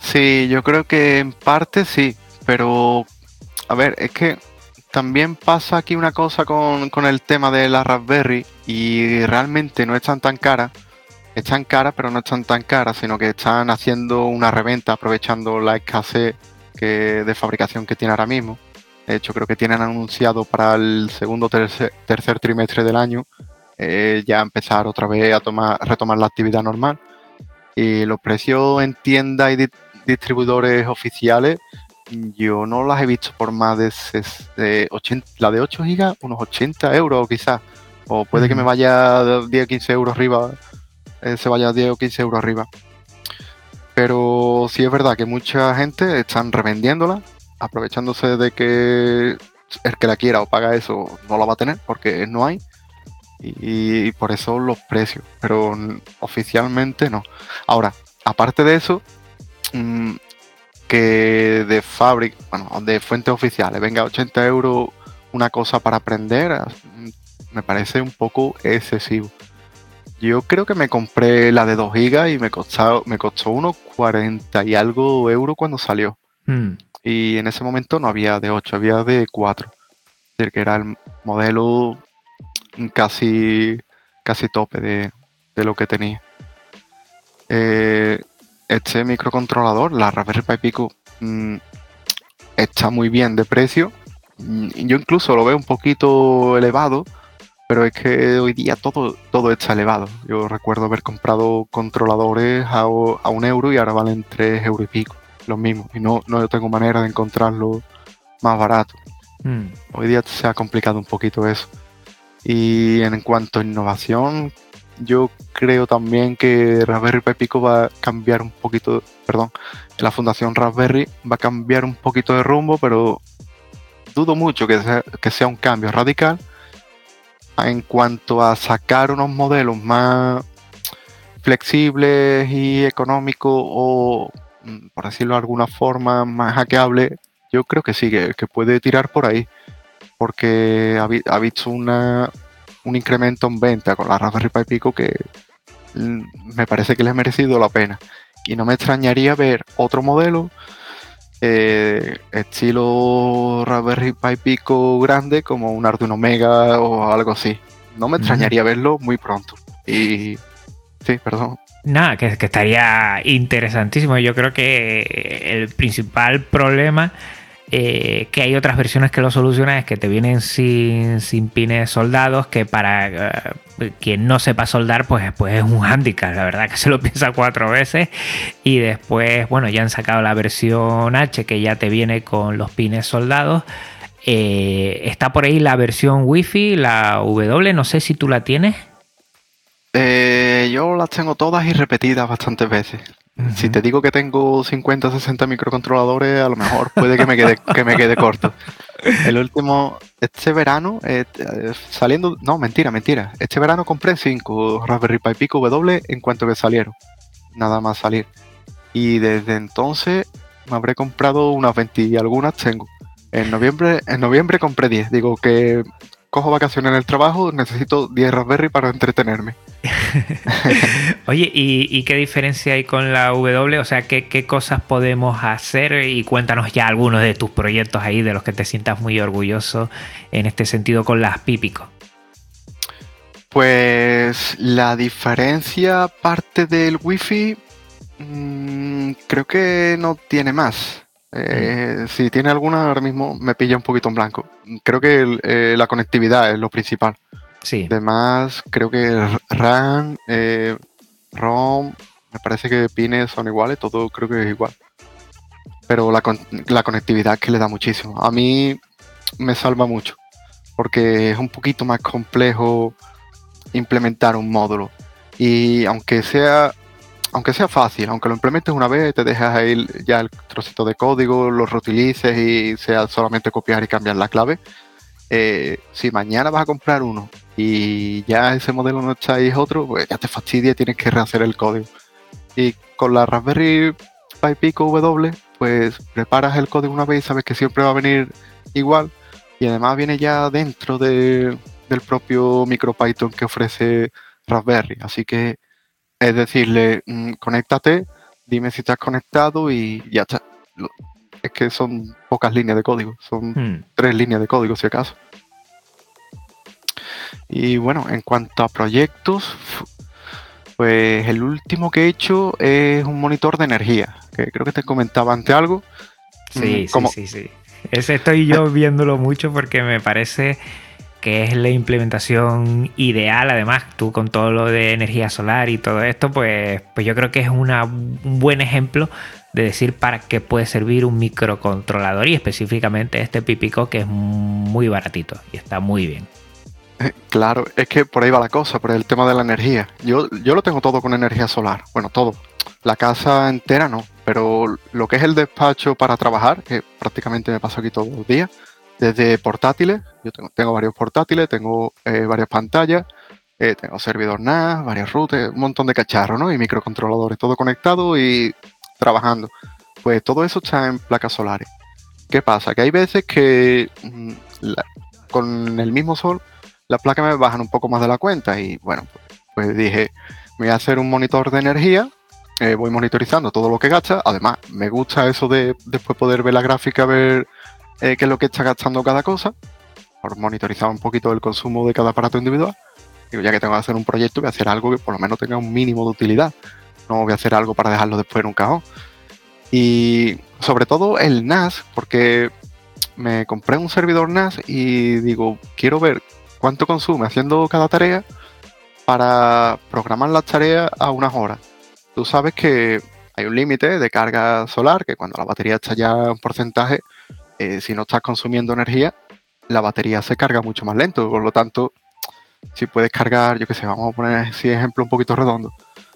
Sí, yo creo que en parte sí, pero a ver, es que también pasa aquí una cosa con, el tema de la Raspberry y realmente no están tan caras están caras, pero no están tan caras, sino que están haciendo una reventa aprovechando la escasez de fabricación que tiene ahora mismo. De hecho, creo que tienen anunciado para el segundo o tercer, trimestre del año eh, ya empezar otra vez a tomar, retomar la actividad normal. Y los precios en tiendas y distribuidores oficiales, yo no las he visto por más de, 80, la de 8 gigas, unos 80 euros quizás. O puede que me vaya 10 15 euros arriba eh, se vaya a 10 o 15 euros arriba. Pero sí es verdad que mucha gente están revendiéndola, aprovechándose de que el que la quiera o paga eso no la va a tener porque no hay. Y, por eso los precios, pero oficialmente no. Ahora, aparte de eso, mm, que de fábrica, bueno, de fuentes oficiales venga 80 euros una cosa para aprender, mm, me parece un poco excesivo. Yo creo que me compré la de 2 GB y me costó, me costó unos 40 y algo euros cuando salió. Mm, Y en ese momento no había de 8, había de 4. Es decir, que era el modelo casi, casi tope de, de lo que tenía. Eh, este microcontrolador, la Raspberry Pi Pico, mm, está muy bien de precio. Mm, Yo incluso lo veo un poquito elevado, pero es que hoy día todo, todo está elevado. Yo recuerdo haber comprado controladores a, a un euro y ahora valen 3 euros y pico, los mismos. Y no, no tengo manera de encontrarlo más barato. mm. Hoy día se ha complicado un poquito eso. Y en cuanto a innovación, yo creo también que Raspberry Pi Pico va a cambiar un poquito, perdón, la Fundación Raspberry va a cambiar un poquito de rumbo, pero dudo mucho que sea, que sea un cambio radical en cuanto a sacar unos modelos más flexibles y económicos o, por decirlo de alguna forma, más hackeables yo creo que sí, que, que puede tirar por ahí, porque ha, vi- ha visto una, un incremento en venta con la Raspberry Pi Pico que mm, me parece que le ha merecido la pena. Y no me extrañaría ver otro modelo, eh, estilo Raspberry Pi Pico grande, como un Arduino Mega o algo así. No me extrañaría verlo muy pronto. Y sí, perdón. Nada, que, que estaría interesantísimo. Yo creo que el principal problema eh, que hay otras versiones que lo solucionan es que te vienen sin, sin pines soldados, que para eh, quien no sepa soldar, pues, pues es un handicap. La verdad que se lo piensa cuatro veces. Y después, bueno, ya han sacado la versión H que ya te viene con los pines soldados. Eh, está por ahí la versión Wi-Fi, la W, no sé si tú la tienes. Eh, yo las tengo todas y repetidas bastantes veces. Si te digo que tengo 50 60 microcontroladores, a lo mejor puede que me quede, que me quede corto. El último, este verano, eh, eh, saliendo, no, mentira, mentira. Este verano compré 5 Raspberry Pi Pico W en cuanto que salieron. Nada más salir. Y desde entonces me habré comprado unas 20 y algunas tengo. En noviembre, en noviembre compré 10. Digo que cojo vacaciones en el trabajo, necesito 10 Raspberry para entretenerme. Oye, ¿y, y qué diferencia hay con la W? O sea, ¿qué, qué cosas podemos hacer? Y cuéntanos ya algunos de tus proyectos ahí, de los que te sientas muy orgulloso en este sentido con las Pípico. Pues la diferencia aparte del wifi mm, creo que no tiene más. Eh, Si tiene alguna ahora mismo me pilla un poquito en blanco. Creo que el- eh, la conectividad es lo principal. Sí. Además creo que RAM, eh, ROM, me parece que pines son iguales, todo creo que es igual. Pero la, con- la conectividad que le da muchísimo. A mí me salva mucho porque es un poquito más complejo implementar un módulo. Y aunque sea, aunque sea fácil, aunque lo implementes una vez, te dejas ahí ya el trocito de código, lo reutilices y sea solamente copiar y cambiar la clave. eh, si mañana vas a comprar uno y ya ese modelo no está y es otro, pues ya te fastidia y tienes que rehacer el código. Y con la Raspberry Pi Pico W, pues preparas el código una vez y sabes que siempre va a venir igual. Y además viene ya dentro de, del propio MicroPython que ofrece Raspberry. Así que es decirle, mm, conéctate, dime si estás conectado y ya está. Es que son pocas líneas de código, son Hmm. tres líneas de código si acaso. Y bueno, en cuanto a proyectos, pues el último que he hecho es un monitor de energía, que creo que te comentaba antes algo. Sí, Mm, como- sí, sí, sí. Ese estoy yo viéndolo mucho porque me parece que es la implementación ideal. Además, tú con todo lo de energía solar y todo esto, pues, pues yo creo que es un buen ejemplo de decir para qué puede servir un microcontrolador y específicamente este Pipico que es muy baratito y está muy bien. Claro, es que por ahí va la cosa, por el tema de la energía. Yo, yo lo tengo todo con energía solar. Bueno, todo. La casa entera no, pero lo que es el despacho para trabajar, que prácticamente me paso aquí todos los días, desde portátiles, yo tengo, tengo varios portátiles, tengo eh, varias pantallas, eh, tengo servidor NAS, varios routers, un montón de cacharros, ¿no? Y microcontroladores, todo conectado y trabajando. Pues todo eso está en placas solares. ¿Qué pasa? Que hay veces que mm, con el mismo sol las placas me bajan un poco más de la cuenta y bueno, pues, dije, voy a hacer un monitor de energía, eh, voy monitorizando todo lo que gasta. Además, me gusta eso de después poder ver la gráfica, ver eh, qué es lo que está gastando cada cosa, por monitorizar un poquito el consumo de cada aparato individual. Digo, ya que tengo que hacer un proyecto, voy a hacer algo que por lo menos tenga un mínimo de utilidad. No voy a hacer algo para dejarlo después en un cajón. Y sobre todo el NAS, porque me compré un servidor NAS y digo, quiero ver cuánto consume haciendo cada tarea para programar las tareas a unas horas. Tú sabes que hay un límite de carga solar, que cuando la batería está ya en porcentaje, eh, si no estás consumiendo energía, la batería se carga mucho más lento. Por lo tanto, si puedes cargar, yo qué sé, vamos a poner ese ejemplo un poquito redondo.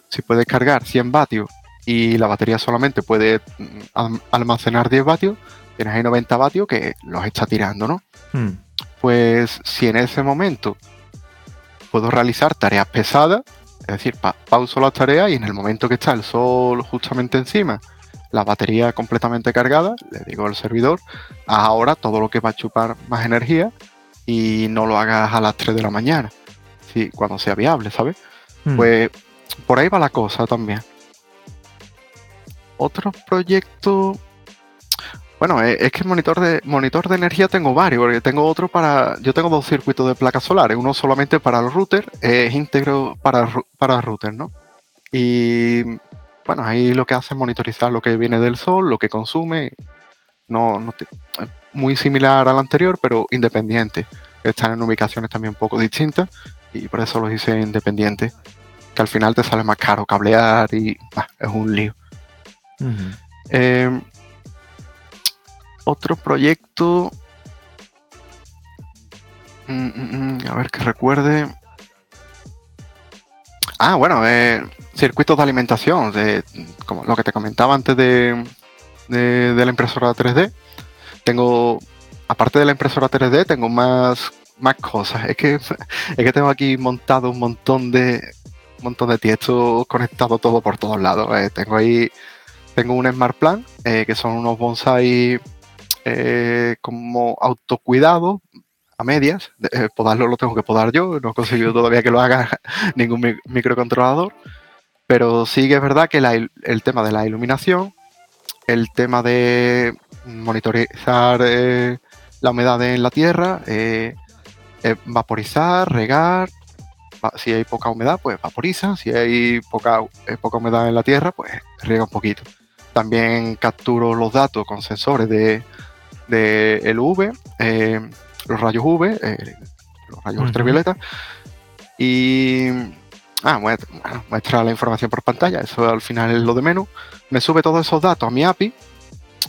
Si puedes cargar 100 vatios y la batería solamente puede mm, almacenar 10 vatios, tienes ahí 90 vatios que los está tirando, ¿no? Hmm. Pues si en ese momento puedo realizar tareas pesadas, es decir, pauso las tareas y en el momento que está el sol justamente encima, la batería completamente cargada, le digo al servidor, ahora todo lo que va a chupar más energía y no lo hagas a las 3 de la mañana, sí, cuando sea viable, ¿sabes? Hmm. Pues por ahí va la cosa también. Otro proyecto bueno, eh, es que monitor de monitor de energía tengo varios, porque tengo otro para. Yo tengo dos circuitos de placas solares, uno solamente para el router, es íntegro para, para el router, ¿no? Y bueno, ahí lo que hace es monitorizar lo que viene del sol, lo que consume. No, no muy similar al anterior, pero independiente. Están en ubicaciones también un poco distintas y por eso los hice independientes. Que al final te sale más caro cablear y es un lío otro proyecto. Mm, mm, mm, a ver que recuerde. Ah, bueno, eh, circuitos de alimentación, de, como lo que te comentaba antes de, de, la impresora 3D. Tengo, aparte de la impresora 3D, tengo más, más cosas. Es que, es que tengo aquí montado un montón de, un montón de tiesto conectado todo por todos lados. Eh, tengo ahí, tengo un Smart Plan, eh, que son unos bonsai como autocuidado medias. Eh, podarlo lo tengo que podar yo, no he conseguido todavía que lo haga ningún microcontrolador. Pero sí que es verdad que el tema de la iluminación, el tema de monitorizar eh, la humedad en la tierra, vaporizar, regar. Si hay poca humedad, pues vaporiza. Si hay poca, poca humedad en la tierra, pues riega un poquito. También capturo los datos con sensores de, UV, eh, los rayos UV, eh, los rayos ultravioleta. Y. Ah, muestra, la información por pantalla, eso al final es lo de menos. Me sube todos esos datos a mi API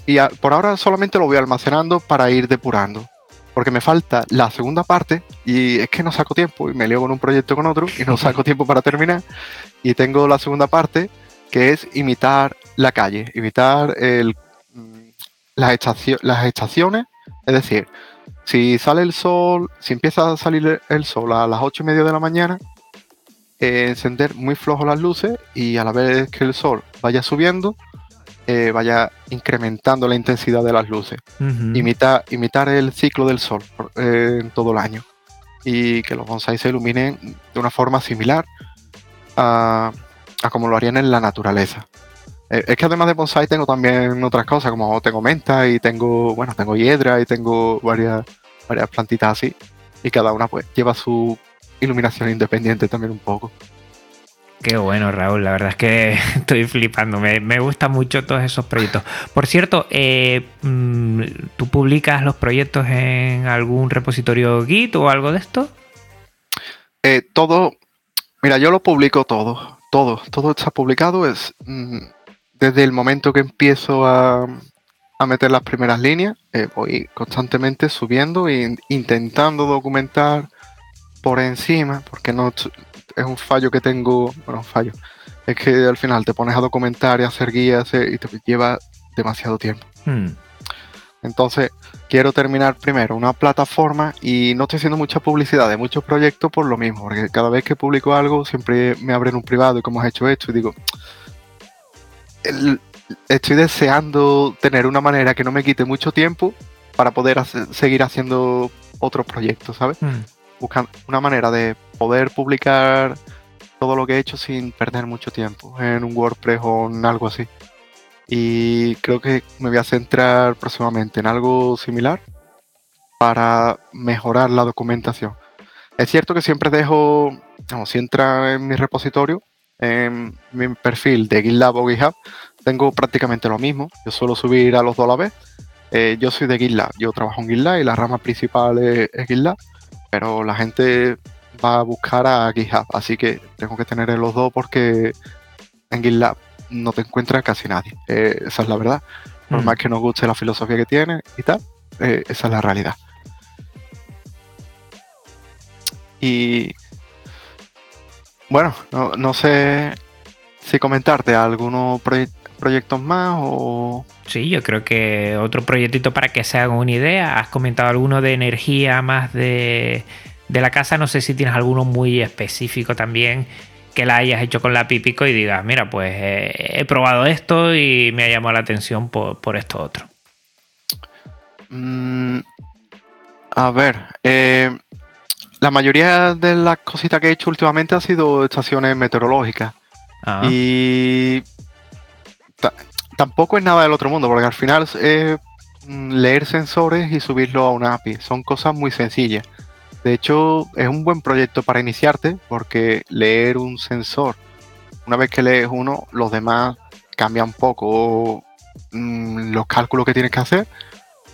y por ahora solamente lo voy almacenando para ir depurando. Porque me falta la segunda parte y es que no saco tiempo y me leo con un proyecto con otro y no saco tiempo para terminar. Y tengo la segunda parte que es imitar la calle, imitar el las, las estaciones, es decir, si sale el sol, si empieza a salir el sol a las 8 y media de la mañana, eh, encender muy flojo las luces y a la vez que el sol vaya subiendo, eh, vaya incrementando la intensidad de las luces. imitar, imitar el ciclo del sol eh, en todo el año. Y que los bonsai se iluminen de una forma similar a, a como lo harían en la naturaleza. Eh, es que además de bonsai tengo también otras cosas, como tengo menta y tengo, bueno, tengo hiedra y tengo varias, varias plantitas así. Y cada una pues lleva su iluminación independiente también un poco. Qué bueno, Raúl. La verdad es que estoy flipando. Me, me gustan mucho todos esos proyectos. Por cierto, eh, mm, ¿tú publicas los proyectos en algún repositorio Git o algo de esto? Eh, todo. Mira, yo lo publico todo. Todo. Todo está publicado. Es. Mm, desde el momento que empiezo a, meter las primeras líneas, eh, voy constantemente subiendo e intentando documentar por encima, porque no es un fallo que tengo, bueno, un fallo, es que al final te pones a documentar y a hacer guías eh, y te lleva demasiado tiempo. Hmm. Entonces, quiero terminar primero una plataforma y no estoy haciendo mucha publicidad de muchos proyectos por lo mismo, porque cada vez que publico algo siempre me abren un privado y cómo has hecho esto y digo, estoy deseando tener una manera que no me quite mucho tiempo para poder seguir haciendo otros proyectos, ¿sabes? Mm. Buscar una manera de poder publicar todo lo que he hecho sin perder mucho tiempo en un WordPress o en algo así. Y creo que me voy a centrar próximamente en algo similar para mejorar la documentación. Es cierto que siempre dejo, si entra en mi repositorio, en mi perfil de GitLab o GitHub, tengo prácticamente lo mismo. Yo suelo subir a los dos a la vez. Eh, yo soy de GitLab, yo trabajo en GitLab y la rama principal es, GitLab, pero la gente va a buscar a GitHub, así que tengo que tener los dos porque en GitLab no te encuentra casi nadie. Eh, esa es la verdad. Por mm. más que nos guste la filosofía que tiene y tal, eh, esa es la realidad. Y bueno, no, sé si comentarte algunos proyectos más o... Sí, yo creo que otro proyectito para que se hagan una idea. Has comentado alguno de energía más de, de la casa. No sé si tienes alguno muy específico también que la hayas hecho con la Pipico y digas, mira, pues eh, he probado esto y me ha llamado la atención por, esto otro. Mm, a ver, eh, la mayoría de las cositas que he hecho últimamente han sido estaciones meteorológicas. Ah. Y tampoco es nada del otro mundo, porque al final mm, leer sensores y subirlo a una API. Son cosas muy sencillas. De hecho, es un buen proyecto para iniciarte porque leer un sensor, una vez que lees uno, los demás cambian poco mm, los cálculos que tienes que hacer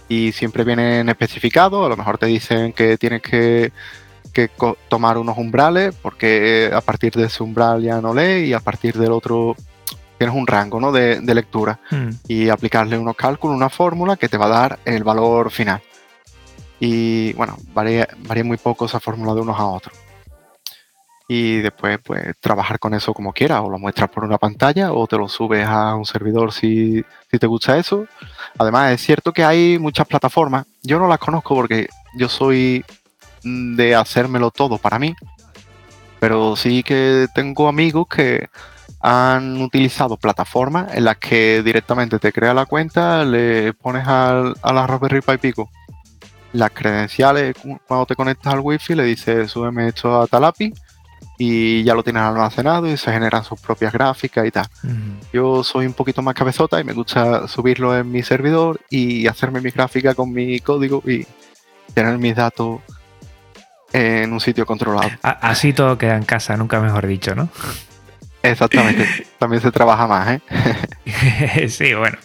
y siempre vienen especificados. A lo mejor te dicen que tienes que, tomar unos umbrales porque a partir de ese umbral ya no lee y a partir del otro tienes un rango de, lectura hmm. y aplicarle unos cálculos, una fórmula que te va a dar el valor final. Y bueno, varía, varía muy poco esa fórmula de unos a otros. Y después, pues, trabajar con eso como quieras, o lo muestras por una pantalla, o te lo subes a un servidor si, si te gusta eso. Además, es cierto que hay muchas plataformas. Yo no las conozco porque yo soy de hacérmelo todo para mí. Pero sí que tengo amigos que han utilizado plataformas en las que directamente te crea la cuenta, le pones al, a la Raspberry Pi Pico las credenciales cuando te conectas al wifi le dices súbeme esto a Talapi y ya lo tienes almacenado y se generan sus propias gráficas y tal. Yo soy un poquito más cabezota y me gusta subirlo en mi servidor y hacerme mi gráfica con mi código y tener mis datos en un sitio controlado. Así todo queda en casa, nunca mejor dicho, ¿no? Exactamente, también se trabaja más, ¿eh? sí, bueno,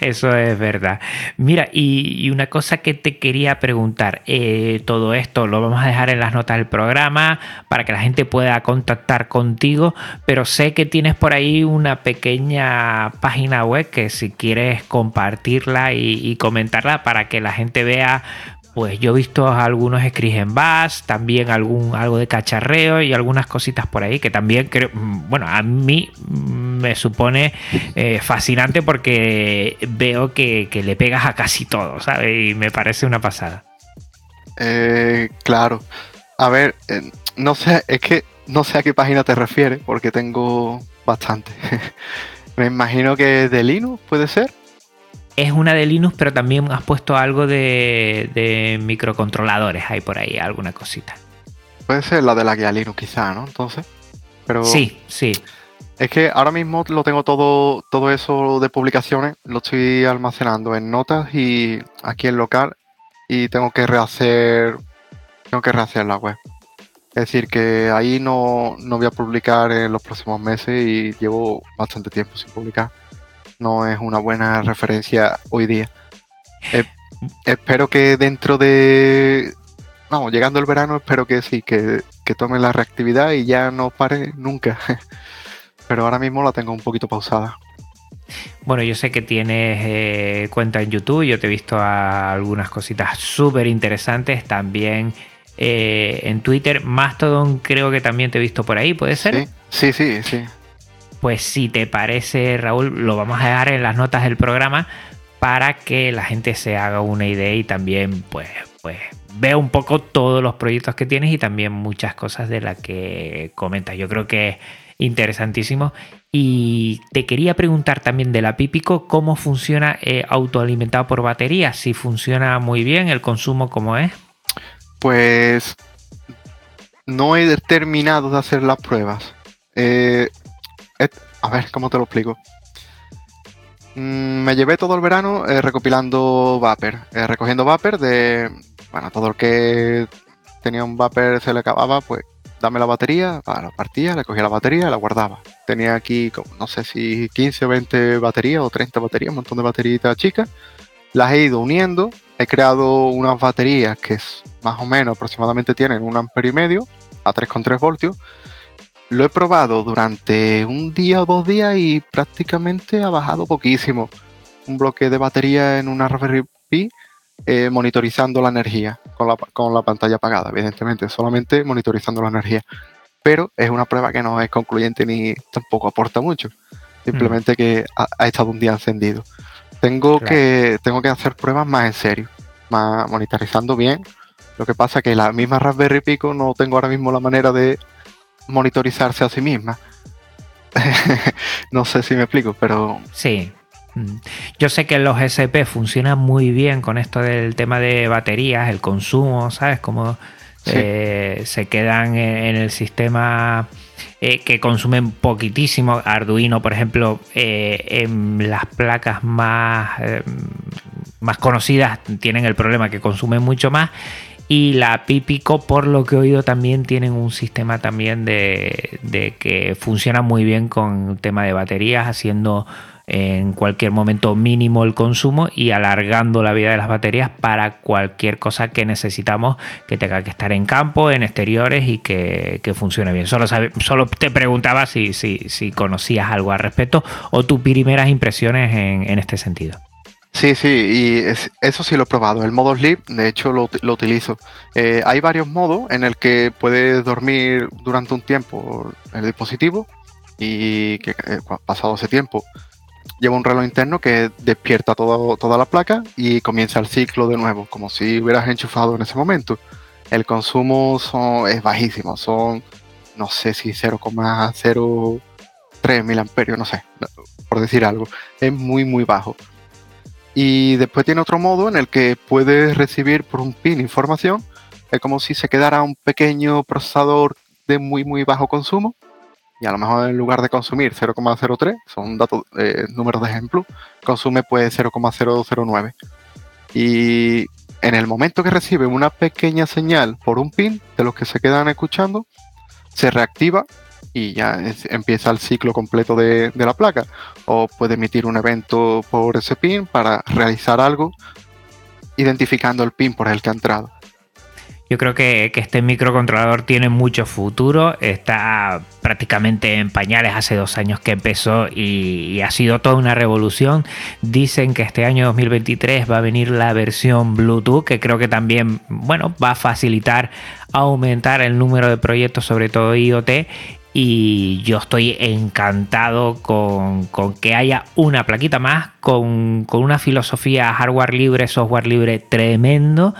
eso es verdad. Mira, y, una cosa que te quería preguntar, eh, todo esto lo vamos a dejar en las notas del programa para que la gente pueda contactar contigo, pero sé que tienes por ahí una pequeña página web que si quieres compartirla y comentarla para que la gente vea pues yo he visto algunos scripts en Bash, también algún, algo de cacharreo y algunas cositas por ahí que también creo, mm, bueno, a mí me supone eh, fascinante porque veo que, le pegas a casi todo, ¿sabes? Y me parece una pasada. Eh, claro. A ver, eh, no sé, es que no sé a qué página te refieres porque tengo bastante. me imagino que de Linux puede ser es una de Linux, pero también has puesto algo de, microcontroladores. Hay por ahí alguna cosita. Puede ser la de la guía Linux, quizá, ¿no? Entonces. Pero sí, sí. Es que ahora mismo lo tengo todo, todo eso de publicaciones, lo estoy almacenando en notas y aquí en local y tengo que rehacer, tengo que rehacer la web. Es decir, que ahí no, no voy a publicar en los próximos meses y llevo bastante tiempo sin publicar no es una buena referencia hoy día. Eh, espero que dentro de. Vamos, llegando el verano, espero que sí, que, que tome la reactividad y ya no pare nunca. Pero ahora mismo la tengo un poquito pausada. Bueno, yo sé que tienes eh, cuenta en YouTube, yo te he visto algunas cositas súper interesantes también eh, en Twitter. Mastodon creo que también te he visto por ahí, ¿puede ser? Sí, sí, sí. sí. Pues si te parece, Raúl, lo vamos a dejar en las notas del programa para que la gente se haga una idea y también pues, pues vea un poco todos los proyectos que tienes y también muchas cosas de las que comentas. Yo creo que es interesantísimo. Y te quería preguntar también de la Pípico, ¿cómo funciona eh, autoalimentado por batería? Si funciona muy bien, el consumo cómo es. Pues no he terminado de hacer las pruebas Eh, a ver, ¿cómo te lo explico? Mm, me llevé todo el verano eh, recopilando Vapor, eh, recogiendo Vapor de, bueno, todo el que tenía un Vapor se le acababa, pues dame la batería, la partía, le cogía la batería, la guardaba. Tenía aquí, no sé si 15 o 20 baterías o 30 baterías, un montón de bateritas chicas. Las he ido uniendo, he creado unas baterías que más o menos aproximadamente tienen un amperio y medio a 3,3 voltios lo he probado durante un día o dos días y prácticamente ha bajado poquísimo. Un bloque de batería en una Raspberry Pi eh, monitorizando la energía con la, con la pantalla apagada, evidentemente, solamente monitorizando la energía. Pero es una prueba que no es concluyente ni tampoco aporta mucho. Simplemente mm. que ha, estado un día encendido. Tengo, que, tengo que hacer pruebas más en serio, más monitorizando bien. Lo que pasa que la misma Raspberry Pico no tengo ahora mismo la manera de monitorizarse a sí misma. no sé si me explico, pero... Sí. Mm. Yo sé que los SP funcionan muy bien con esto del tema de baterías, el consumo, ¿sabes? Como eh, se quedan en el sistema eh, que consumen poquitísimo. Arduino, por ejemplo, eh, en las placas más, más conocidas tienen el problema que consumen mucho más y la Pipico, por lo que he oído, también tienen un sistema también de, que funciona muy bien con tema de baterías, haciendo en cualquier momento mínimo el consumo y alargando la vida de las baterías para cualquier cosa que necesitamos que tenga que estar en campo, en exteriores y que, funcione bien. Solo, solo te preguntaba si, si, conocías algo al respecto o tus primeras impresiones en este sentido. Sí, sí, y eso sí lo he probado. El modo sleep, de hecho, lo, utilizo. Eh, hay varios modos en el que puedes dormir durante un tiempo el dispositivo y que eh, pasado ese tiempo lleva un reloj interno que despierta toda la placa y comienza el ciclo de nuevo, como si hubieras enchufado en ese momento. El consumo es bajísimo, son, no sé si 0,03 mil amperios, no sé, por decir algo. Es muy, muy bajo. Y después tiene otro modo en el que puedes recibir por un pin información. Es como si se quedara un pequeño procesador de muy, muy bajo consumo. Y a lo mejor en lugar de consumir 0,03, son datos, eh, números de ejemplo, consume pues 0,009. Y en el momento que recibe una pequeña señal por un pin de los que se quedan escuchando, se reactiva y ya empieza el ciclo completo de, la placa. O puede emitir un evento por ese pin para realizar algo identificando el pin por el que ha entrado. Yo creo que, este microcontrolador tiene mucho futuro, está prácticamente en pañales, hace dos años que empezó y, y, ha sido toda una revolución. Dicen que este año 2023 va a venir la versión Bluetooth, que creo que también, bueno, va a facilitar aumentar el número de proyectos, sobre todo IoT, y yo estoy encantado con, que haya una plaquita más con, una filosofía hardware libre, software libre tremendo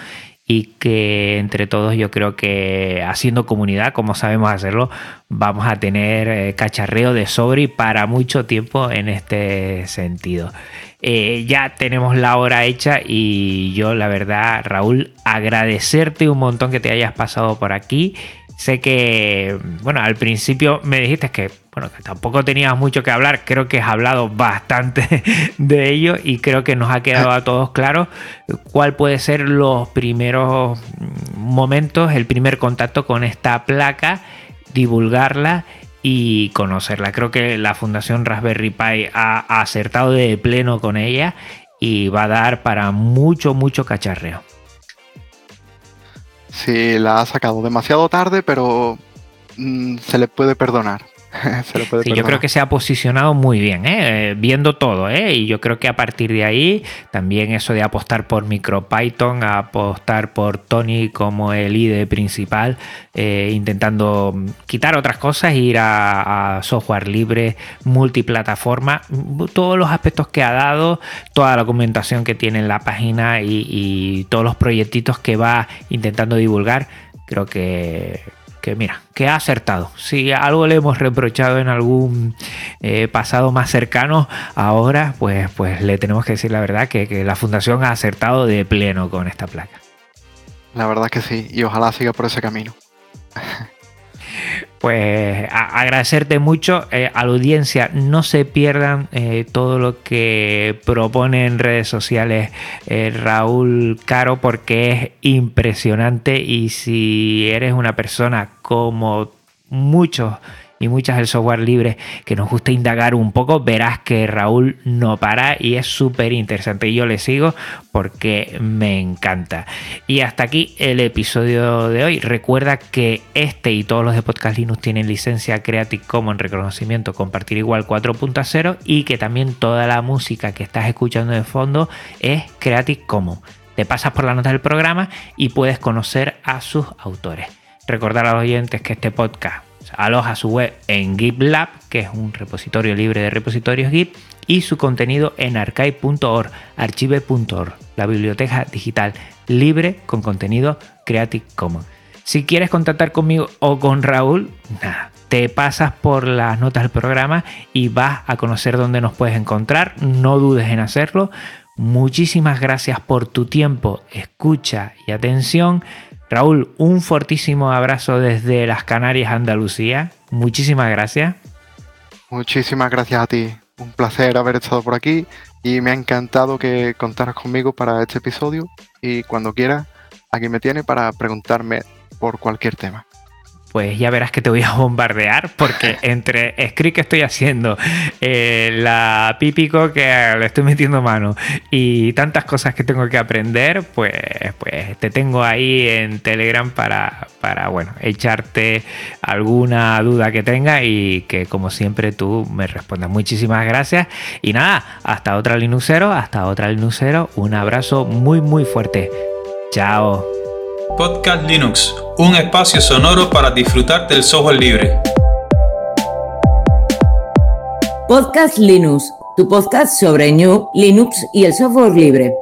y que entre todos yo creo que haciendo comunidad como sabemos hacerlo vamos a tener eh, cacharreo de sobre para mucho tiempo en este sentido. Eh, ya tenemos la hora hecha y yo la verdad Raúl agradecerte un montón que te hayas pasado por aquí Sé que, bueno, al principio me dijiste que, bueno, que tampoco tenías mucho que hablar. Creo que has hablado bastante de ello y creo que nos ha quedado a todos claro cuál puede ser los primeros momentos, el primer contacto con esta placa, divulgarla y conocerla. Creo que la Fundación Raspberry Pi ha acertado de pleno con ella y va a dar para mucho, mucho cacharreo. Sí, la ha sacado demasiado tarde, pero mm, se le puede perdonar. sí, yo creo que se ha posicionado muy bien, ¿eh? Eh, viendo todo, ¿eh? y yo creo que a partir de ahí también eso de apostar por MicroPython, apostar por Tony como el IDE principal, intentando quitar otras cosas e ir a, software libre, multiplataforma, todos los aspectos que ha dado, toda la documentación que tiene en la página y todos los proyectitos que va intentando divulgar, creo que que mira, que ha acertado. Si algo le hemos reprochado en algún eh, pasado más cercano, ahora pues, pues le tenemos que decir la verdad que, la fundación ha acertado de pleno con esta placa. La verdad que sí, y ojalá siga por ese camino. Pues agradecerte mucho eh, a la audiencia. No se pierdan eh, todo lo que propone en redes sociales Raúl Caro porque es impresionante y si eres una persona como muchos y muchas del software libre que nos gusta indagar un poco, verás que Raúl no para y es súper interesante. Y yo le sigo porque me encanta. Y hasta aquí el episodio de hoy. Recuerda que este y todos los de Podcast Linux tienen licencia Creative Commons reconocimiento compartir igual 4.0 y que también toda la música que estás escuchando de fondo es Creative Commons. Te pasas por la nota del programa y puedes conocer a sus autores. Recordar a los oyentes que este podcast aloja su web en GitLab, que es un repositorio libre de repositorios Git, y su contenido en archive.org, archive.org, la biblioteca digital libre con contenido Creative Commons. Si quieres contactar conmigo o con Raúl, te pasas por las notas del programa y vas a conocer dónde nos puedes encontrar. No dudes en hacerlo. Muchísimas gracias por tu tiempo, escucha y atención. Raúl, un fortísimo abrazo desde las Canarias, Andalucía. Muchísimas gracias. Muchísimas gracias a ti. Un placer haber estado por aquí y me ha encantado que contaras conmigo para este episodio y cuando quieras, aquí me tiene para preguntarme por cualquier tema pues ya verás que te voy a bombardear porque entre script que estoy haciendo, eh, la pípico que le estoy metiendo mano y tantas cosas que tengo que aprender, pues, pues te tengo ahí en Telegram para, para, bueno, echarte alguna duda que tenga y que como siempre tú me respondas. Muchísimas gracias y nada, hasta otra Linuxero, hasta otra Linuxero, un abrazo muy muy fuerte. Chao. Podcast Linux, un espacio sonoro para disfrutar del software libre. Podcast Linux, tu podcast sobre New, Linux y el software libre.